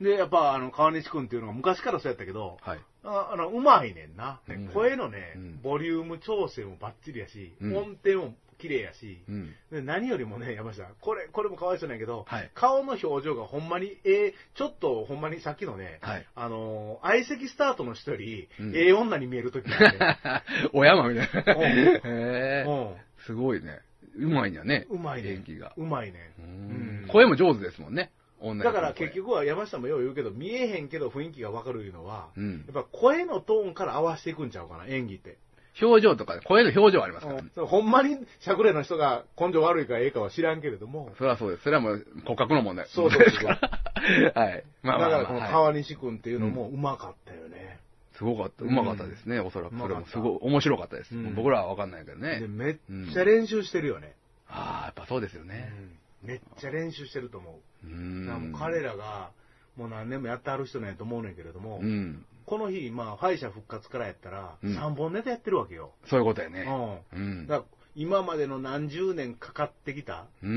で、やっぱ、あの、川西くんっていうのが昔からそうやったけど、はい。ああの、うまいねんな。ねうん声のね、うんボリューム調整もバッチリやし、うん音程も綺麗やし、うん。で何よりもね、山下、これ、これもかわいそうなんやけど、はい顔の表情がほんまに、ええちょっとほんまにさっきのね、はい。あのー相席スタートの人より、うんええ女に見えるときがね、お山みたいな。うんへえ。うすごいね。うまいんやね。ん、うまいね演技が。うまいね声も上手ですもんね。女だから結、局は山下もよう言うけど、見えへんけど雰囲気がわかるいうのは、うんやっぱ声のトーンから合わせていくんちゃうかな、演技って。表情とか、声の表情ありますからね。うんほんまにしゃくれの人が根性悪いかええかは知らんけれども、それはそうです。それはもう骨格の問題。そうそうそうですから。はい。まあまあまあだからこのはい川西君っていうのもうまかったよね。すごかった。うまかったですね、おそらく。それもすごい面白かったです。うん僕らはわかんないけどでね。めっちゃ練習してるよね。ああ、やっぱそうですよね。うんめっちゃ練習してると思うう。だからん。彼らが、もう何年もやってはる人なんやと思うねんけれども、うん。この日、まあ、敗者復活からやったら、うん3本ネタやってるわけよ。そういうことやうね。ん。うん。だから今までの何十年かかってきたうん、うん、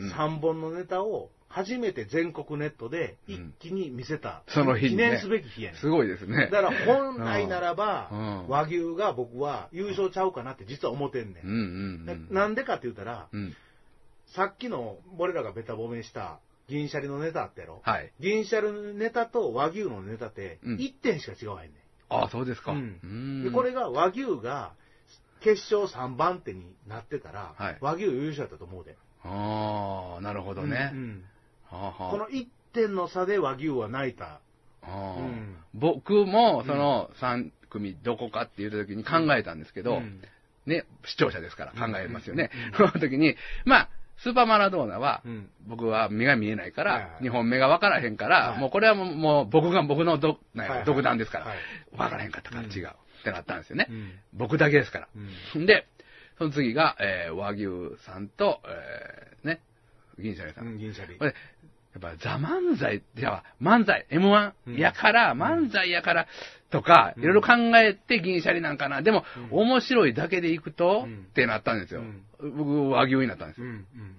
うん。3本のネタを初めて全国ネットで一うん気に見せた、その日にね記念すべき日やねん。すごいですね。だから本来ならば、うん和牛が僕は優勝ちゃうかなって実は思ってんねうん、なんでかって言ったら、うん。さっきの俺らがベタ褒めした銀シャリのネタあったやろ、はい。銀シャリのネタと和牛のネタってうん。1点しか違わへんねああ、そうですか。うん。うんん。で、これが和牛が決勝3番手になってたら、はい。和牛優勝やったと思うで。ああ、なるほどね。う。んはあはあ。この1点の差で和牛は泣いた。あー。うん。僕も、その3組どこかって言った時に考えたんですけど、うん。ね、視聴者ですから考えますよね。うん。その時に、まあ、スーパーマラドーナは、うん。僕は目が見えないから、2本目が分からへんから、はい。もうこれはもう僕が僕の独断ですからはい、分からへんかったからうん。違うってなったんですよね。う。ん。僕だけですから。うん。で、その次が、えー和牛さんと、えーね、銀シャリさん。うん銀シャリやっぱ、ザ漫才、いや、漫才、M1 うん。やから、漫才やから、とか、うん。いろいろ考えて銀シャリなんかな。でも、うん。面白いだけでいくと、うん。ってなったんですよ。僕、和牛になったんですよ。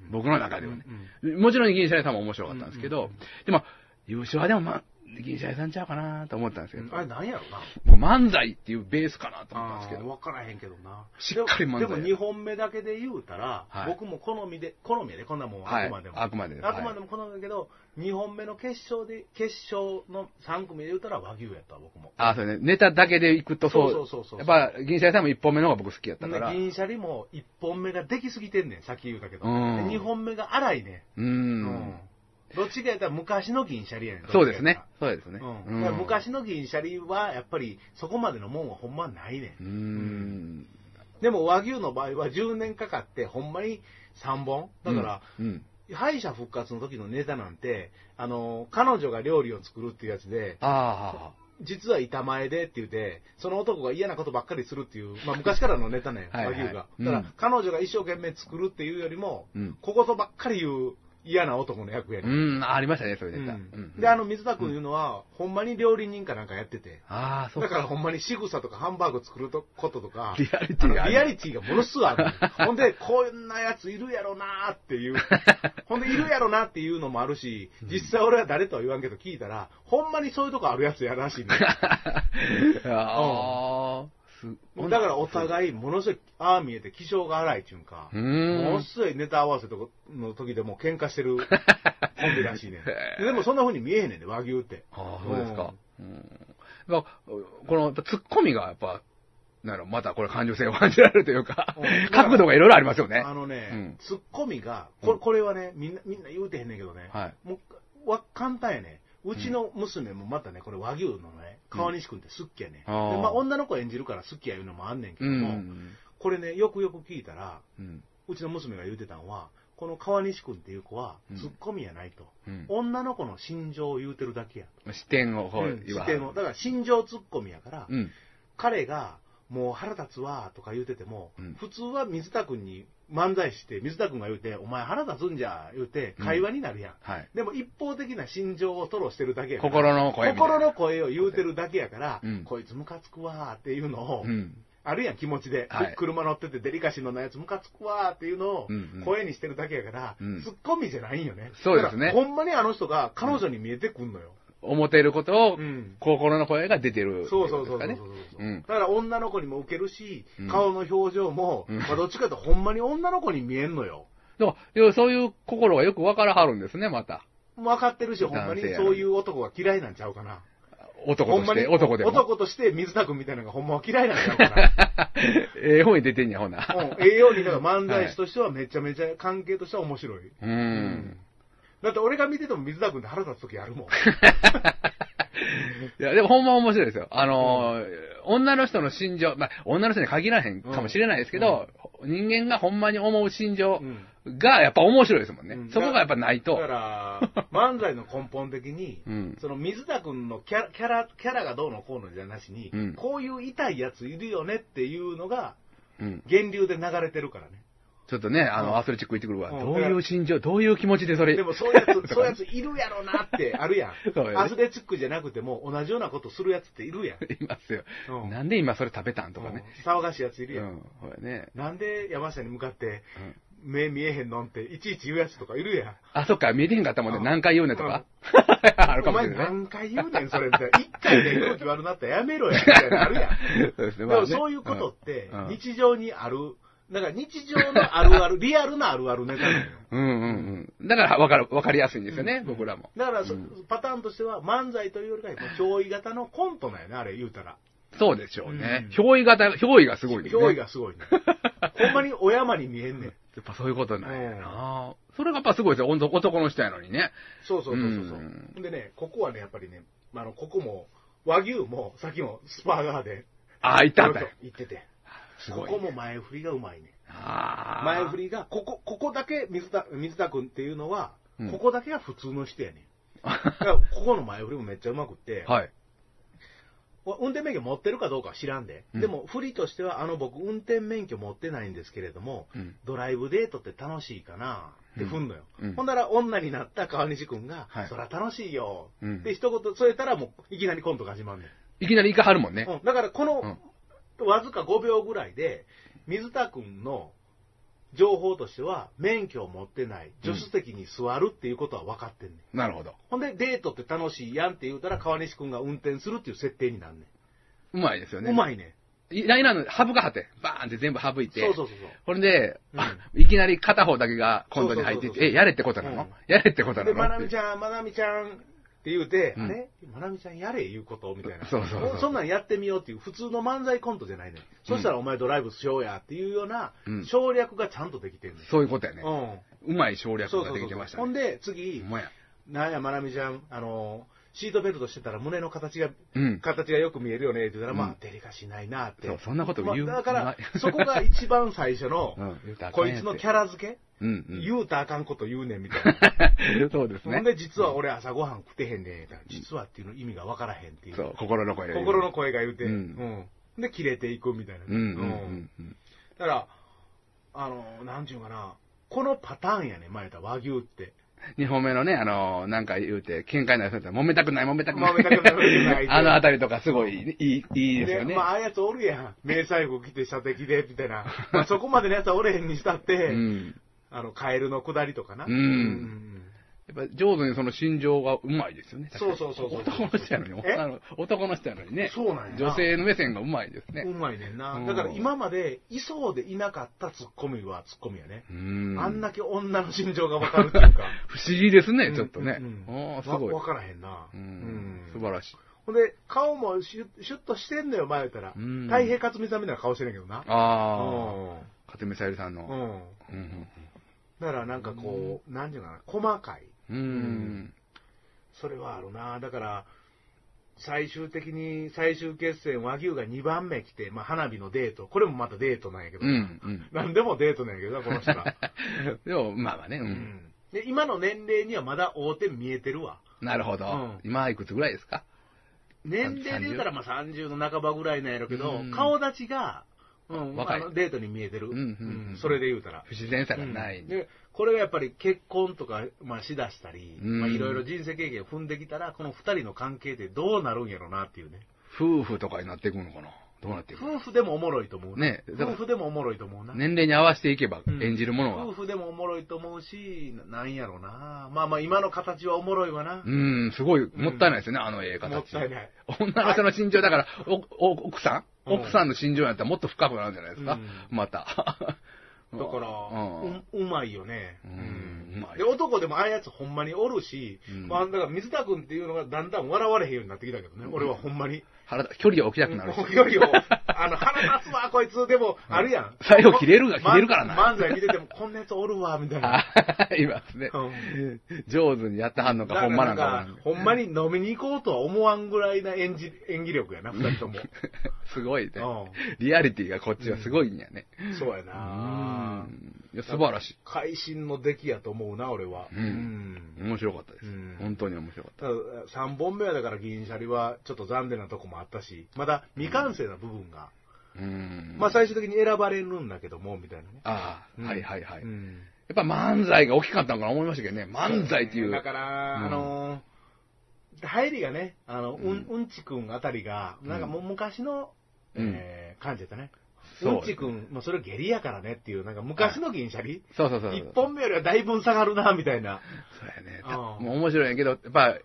僕の中ではね。うん。もちろん銀シャリさんも面白かったんですけど、でも、優勝はでも、ま、銀シャリさんちゃうかなと思ったんですけど、あれなんやろな。もう漫才っていうベースかなと思ったんですけど、分からへんけどな。しっかり漫才でもでも2本目だけで言うたら、はい僕も好みで、好みやで、こんなもんははいあくまでも。あくまであくまでも好みだけど、2本目の決勝で、決勝の3組で言うたら和牛やった、僕も。あ、そうね、ネタだけでいくとそう、そうそうそうそうやっぱ、銀シャリさんも1本目の方が僕好きやったから、銀シャリも1本目ができすぎてんねん、さっき言うたけど。うん2本目が荒いねうー。ん。うんどっちかやったら昔の銀シャリやねん。そうですね。そうですね。ううんんだから昔の銀シャリは、やっぱり、そこまでのもんはほんまないねんうー。ん。でも和牛の場合は10年かかって、ほんまに3本。だから、うん、敗者復活の時のネタなんて、あの、彼女が料理を作るっていうやつで、あ実は板前でって言って、その男が嫌なことばっかりするっていう、まあ昔からのネタね、和牛が。うんだから、彼女が一生懸命作るっていうよりも、あ、うん。こことばっかり言う嫌な男の役やねうん、ありましたね、そういうネタ。うんうん。で、あの、水田君いうのは、ほんまに料理人かなんかやってて、ああ、そうだからほんまに仕草とかハンバーグ作るとこととか、リアリティがリアリティがものすごいある。ほんで、こんなやついるやろなーっていう。ほんで、いるやろなっていうのもあるし、実際俺は誰とは言わんけど聞いたら、ほんまにそういうとこあるやつやらしいね。ああ、すだからお互い、ものすごい、ああ見えて気性が荒いっていうんか、ものん。すごいネタ合わせとかの時でもう喧嘩してる コンビらしいねへ。ーでもそんな風に見えへんねんで、和牛って。ああ、そうですか。うん。この、ツッコミがやっぱ、なんやろ、またこれ感情性を感じられるというかうん、角度がいろいろありますよね。あのね、うんツッコミが、これこれはね、みんな、みんな言うてへんねんけどね、はい。もう、わ、簡単やね。うちの娘もまたね、これ和牛のね、川西くんって好きやね。あーでまあ女の子演じるから好きやいうのもあんねんけうども、ん。これね、よくよく聞いたら、うん。うちの娘が言うてたのは、この川西くんっていう子はうん、ツッコミやないと。うん女の子の心情を言うてるだけやと。視点をこううん視点を。だから心情ツッコミやから、うん。彼が、もう腹立つわとか言うてても、うん普通は水田君に漫才して、水田君が言うて、お前腹立つんじゃ、言うて、会話になるやん。はい。でも一方的な心情を吐露してるだけやから。心の声みたいな心の声を言うてるだけやから、うんこいつムカつくわーっていうのを、うん。あるやん、気持ちで。はい車乗っててデリカシーのないやつムカつくわーっていうのをうんうん声にしてるだけやから、うんツッコミじゃないんよね。そうですねだからほんまにあの人が彼女に見えてくんのよ。思っていることをう、ん。心の声が出てる。そうそうそうそうそうだから女の子にも受けるし、うん顔の表情も、うんまあどっちかというとほんまに女の子に見えんのよ。だから要はそういう心がよくわからはるんですね、また。分かってるし、ほんまにそういう男が嫌いなんちゃうかな。男として、男でも。男として水田君みたいなのがほんまは嫌いなんちゃうかな。ええ方に出てんや、ほな。うん、栄養にだから漫才師としてはめちゃめちゃ関係としては面白い。うーん。だって俺が見てても水田君って腹立つ時あるもん。いや、でもほんま面白いですよ。あのー、女の人の心情、まあ、女の人に限らへんかもしれないですけど、人間がほんまに思う心情うんがやっぱ面白いですもんね。うんそこがやっぱないとだか。ら、漫才の根本的に、うん。その水田君のキャラ、キャラ、キャラがどうのこうのじゃなしに、うんこういう痛いやついるよねっていうのが、うん。源流で流れてるからね。ちょっとね、あうんの、アスレチック行ってくるわ。うんどういう心情、どういう気持ちでそれ。でもそういうやつ、そういうやついるやろなってあるやん。そうよねアスレチックじゃなくても同じようなことするやつっているやん。いますよ。うんなんで今それ食べたんとかね。うん騒がしいやついるやん。うん。ほらね。なんで山下に向かって、うん目見えへんのんって、いちいち言うやつとかいるやん。あ、そっか、見えてへんかったもんね。うん何回言うねとか？あるかお前もしれない。何回言うねん、それみたいな。一回で空気悪なったらやめろや、みたいなのあるやん。そうですね。でもそういうことってうん、日常にある、だから日常のあるある、リアルなあるあるネタなのよ。うんうんうん。だからわかる、わかりやすいんですよね、僕らも。だからパターンとしては漫才というよりかは、憑依型のコントなんよね、あれ言うたら。そうでしょうね。うん憑依型、憑依がすごいね。憑依がすごいね。ほんまにお山に見えんねん。やっぱそういうことなんやうんな。それがやっぱすごいですよ。男男の人やのにね。そうそうそうそうそううんでね、ここはね、やっぱりね、あの、ここも、和牛も、さっきのスパーガーで、ああ、行ったんだよ。行ってて。すごい。ここも前振りがうまいね。前振りが、ここ、ここだけ水田、水田君っていうのは、うんここだけが普通の人やねん。だからここの前振りもめっちゃうまくって、はい。運転免許持ってるかどうかは知らんで。うんでも、振りとしては、あの、僕、運転免許持ってないんですけれども、うん。ドライブデートって楽しいかなって振んのよ。うんほんなら、女になった川西くんが、はいそら楽しいよ。うんで、一言添えたら、もう、いきなりコントが始まんねん。いきなり行かはるもんね。うん、だから、この、わずか5秒ぐらいで、水田くんの情報としては、免許を持ってない、助手席に座るっていうことは分かってんねん。なるほど。ほんで、デートって楽しいやんって言うたら、川西くんが運転するっていう設定になんねうまいですよん。ね。うまいね。ライナーの省かはって、バーンって全部省いて。そうそうそうそう。ほんで、うんあいきなり片方だけがコントに入っていって、え、やれってことなの、うんやれってことなで、のまなみちゃん、まなみちゃんって言うて、うんあれ？まなみちゃんやれ言うことみたいな。そうそうそうそんなんやってみようっていう普通の漫才コントじゃないねん。そしたらお前ドライブしようやっていうようなうん省略がちゃんとできてんねん。そういうことやね。うん。うまい省略がそうそうそうできてましたね。ほんで、次ほん、まや。なんや、まなみちゃん、あの、シートベルトしてたら胸の形が、うん。形がよく見えるよねって言ったら、うんまあ、デリカシーないなって。そうそんなこと言うまあだから そこが一番最初のう、んこいつのキャラ付け、うん、うん。言うたらあかんこと言うねんみたいな。そうですね。ほんで、実は俺朝ごはん食ってへんねんみたいな。実はっていうの意味がわからへんっていう。そう、心の声。心の声が言うて、ううんん。で、切れていくみたいな。うん、うん、うんうん。だから、あの、なんちゅうかな、このパターンやねん、前田和牛って。二本目のね、あの、なんか言うて、喧嘩になる人たら、揉めたくない、揉めたくない。揉めたくない あのあたりとかすごいいい、いいですよね。まあ、ああいうやつおるやん。迷彩服着て射的で、みたいな。まあ、そこまでのやつはおれへんにしたって、うん。あの、カエルの下りとかな。うんやっぱ上手にその心情がうまいですよね。そうそうそうそう男の人やのに、え？あの男の人やのにね。そうなんやな女性の目線がうまいですね。うまいねんなう。んだから今までいそうでいなかったツッコミはツッコミやね。うんあんだけ女の心情がわかるっていうか。不思議ですね、うんちょっとね。うんああ、すごい。わわからへんな。ううんん素晴らしい。ほんで、顔もシュッシュッとしてんのよ、前言ったら。うん太平克美さんみたいな顔してんねんけどな。ああ、勝見さゆりさんの。うん。うん。うんだからなんかこう、なんていうかな、細かい。うんうん。それはあるな。だから、最終的に最終決戦和牛が2番目来て、まあ花火のデート。これもまたデートなんやけど。うんうん。なんでもデートなんやけどな、この人ら。でも、まあまあね、う。うんんで今の年齢にはまだ大手見えてるわ。なるほどうん。今いくつぐらいですか？年齢で言うたらまあ30の半ばぐらいなんやろうけどうん、顔立ちが、うん、若いデートに見えてる。うんそれで言うたら。不自然さがない。で、これがやっぱり結婚とか、まあ、しだしたり、うんまあ、いろいろ人生経験を踏んできたら、この二人の関係ってどうなるんやろうなっていうね。夫婦とかになっていくのかな？どうなっていくの？夫婦でもおもろいと思うなね夫婦でもおもろいと思うな。年齢に合わせていけばうん演じるもの夫は。婦でもおもろいと思うし、ななんやろうな。まあまあ、今の形はおもろいわな。うん、すごい、もったいないですよね、あのええ形。もったいない。女の人の心情、だから、おお奥さん？奥さんの心情やったらもっと深くなるんじゃないですか？うん。また。だから、うまいよね。で、男でもああいうやつほんまにおるし、うん。まあ、だから水田君っていうのがだんだん笑われへんようになってきたけどね、俺はほんまに。腹立距離が起きなくなるし。よりを、あの、腹立つわ、こいつ。でも、あるやん。最後切れるが切れるからなま漫才見てても、こんなやつおるわ、みたいな。あいますね。うん上手にやってはんのか、ほんまなんかわからんけど。ほんまに飲みに行こうとは思わんぐらいな演じ演技力やな、二人とも。すごいね。うリアリティがこっちはすごいんやね。んそうやうな。ん。いや、素晴らしい。会心の出来やと思うな、俺は。うん面白かったですうん。本当に面白かっただ3本目はだから銀シャリはちょっと残念なとこもあったし、まだ未完成な部分が、た。うん。まあ最終的に選ばれるんだけども、みたいなね。ああ、うんはいはいはい。やっうんぱ漫才が大きかったのかな思いましたけどね。漫才っていう。だから、うんあのー入りがね、あの、うん、ううんちくんあたりが、なんかもう昔の、うんえー感じやったね。そううんちくん、もうそれ下痢やからねっていう、なんか昔の銀シャリ？そうそうそう。一本目よりはだいぶ下がるな、みたいな。そうやね。うんもう面白いんやけど、やっぱ、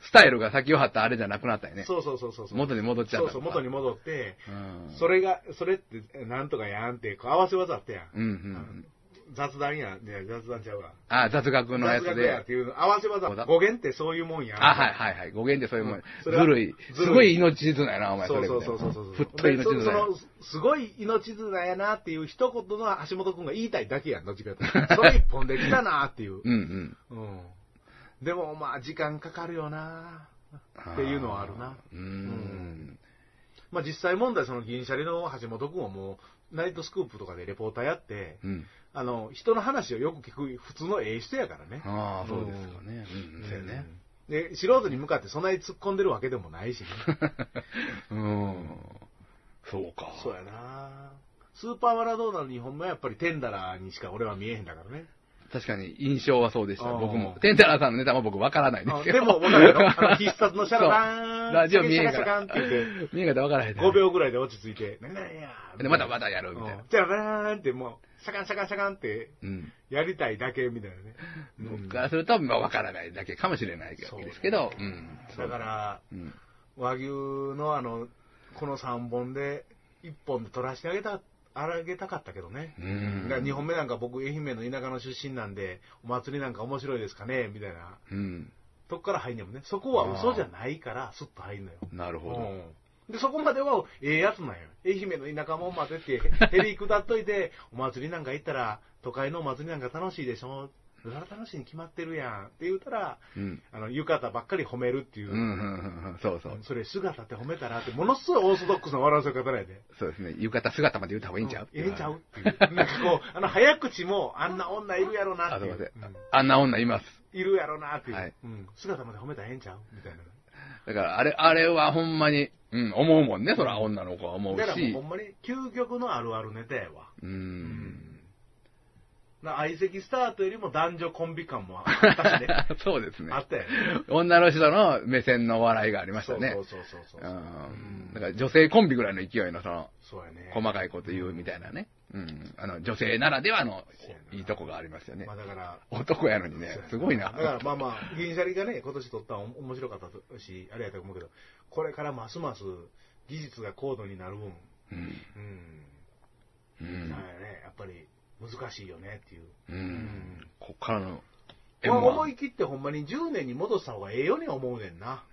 スタイルが先を張ったあれじゃなくなったよね。そうそうそうそう。元に戻っちゃったそうそう、元に戻って、うん。それが、それってなんとかやんって、こう合わせ技あったやん。うんうんうん。雑談やん。いや、雑談ちゃうわ。あ、雑学のやつ雑学やっで。ていうの、合わせ技語源ってそういうもんやん。あ、はいはいはい。語源でそういうもん。ずるい。すごい命綱やな、お前、そうそうそうそうそう。ふっとい命綱やすごい命綱やなっていう一言の橋本くんが言いたいだけやん、どっちか。それ一本できたなっていう。うんうん。うん。でも、まあ、時間かかるよなっていうのはあるな。うーん。まあ、実際問題、その銀シャリの橋本くんはもう、ナイトスクープとかでレポーターやって、うん。あの、人の話をよく聞く普通のええ人やからね。ああ、そうですかね。うん、そうやね。で、素人に向かってそんなに突っ込んでるわけでもないしね。うん。そうか。そうやなスーパーマラドーナの2本目はやっぱりテンダラーにしか俺は見えへんだからね。確かに印象はそうでした。僕も。テンタラーさんのネタも僕わからないですけど。あでも、わか 必殺のシャラバーンラジオ見えへんから。見えへんかったらわからへん。5秒ぐらいで落ち着いて、何々やで、またまたやるみたいな。じゃらーんってもう、シャカンシャカンシャカンってうん。やりたいだけみたいなね。うん僕からすると、まあわからないだけかもしれないわけですけど。うん。だから、うん。和牛のあの、この3本で、1本で取らせてあげた、あげたかったけどね。うん。だから2本目なんか僕、愛媛の田舎の出身なんで、お祭りなんか面白いですかねみたいな。うん。とこから入んねんもんね。そこは嘘じゃないから、スッと入んのよ。なるほど。うんで、そこまでは、ええやつなんよ。愛媛の田舎もんまでって、ヘリ下っといて、お祭りなんか行ったら、都会のお祭りなんか楽しいでしょそれは楽しいに決まってるやん。って言うたら、うん。あの、浴衣ばっかり褒めるっていう。うん、うん、うんうん。そうそう。それ姿って褒めたらって、ものすごいオーソドックスな笑わせ方やで。そうですね。浴衣姿まで言った方がいいんちゃう？ええんちゃうっていう。なんかこう、あの、早口も、あんな女いるやろなあ、っていう。すいません。あんな女います。いるやろなっていう。はいうん。姿まで褒めたらええんちゃう？みたいな。だから、あれ、あれはほんまに、うん、思うもんね。そら女の子は思うだからほ。んまに究極のあるあるネタやわ。うーん。な相席スタートよりも男女コンビ感もあったしね。そうですねあ。ったよね。女の人の目線の笑いがありましたね。そうそうそうそうそう。うん。だから女性コンビぐらいの勢いのその、そうやね。細かいこと言うみたいなね。うん。あの、女性ならではのいいとこがありますよねまあ。だから、男やのにね、すごいなだ。からまあまあ、銀シャリがね、今年撮ったの面白かったし、あれやと思うけど、これからますます技術が高度になる分、うん。うん、うんね、やっぱり難しいよねっていう。うん。こっからの、まあ思い切ってほんまに10年に戻した方がええように思うねんな。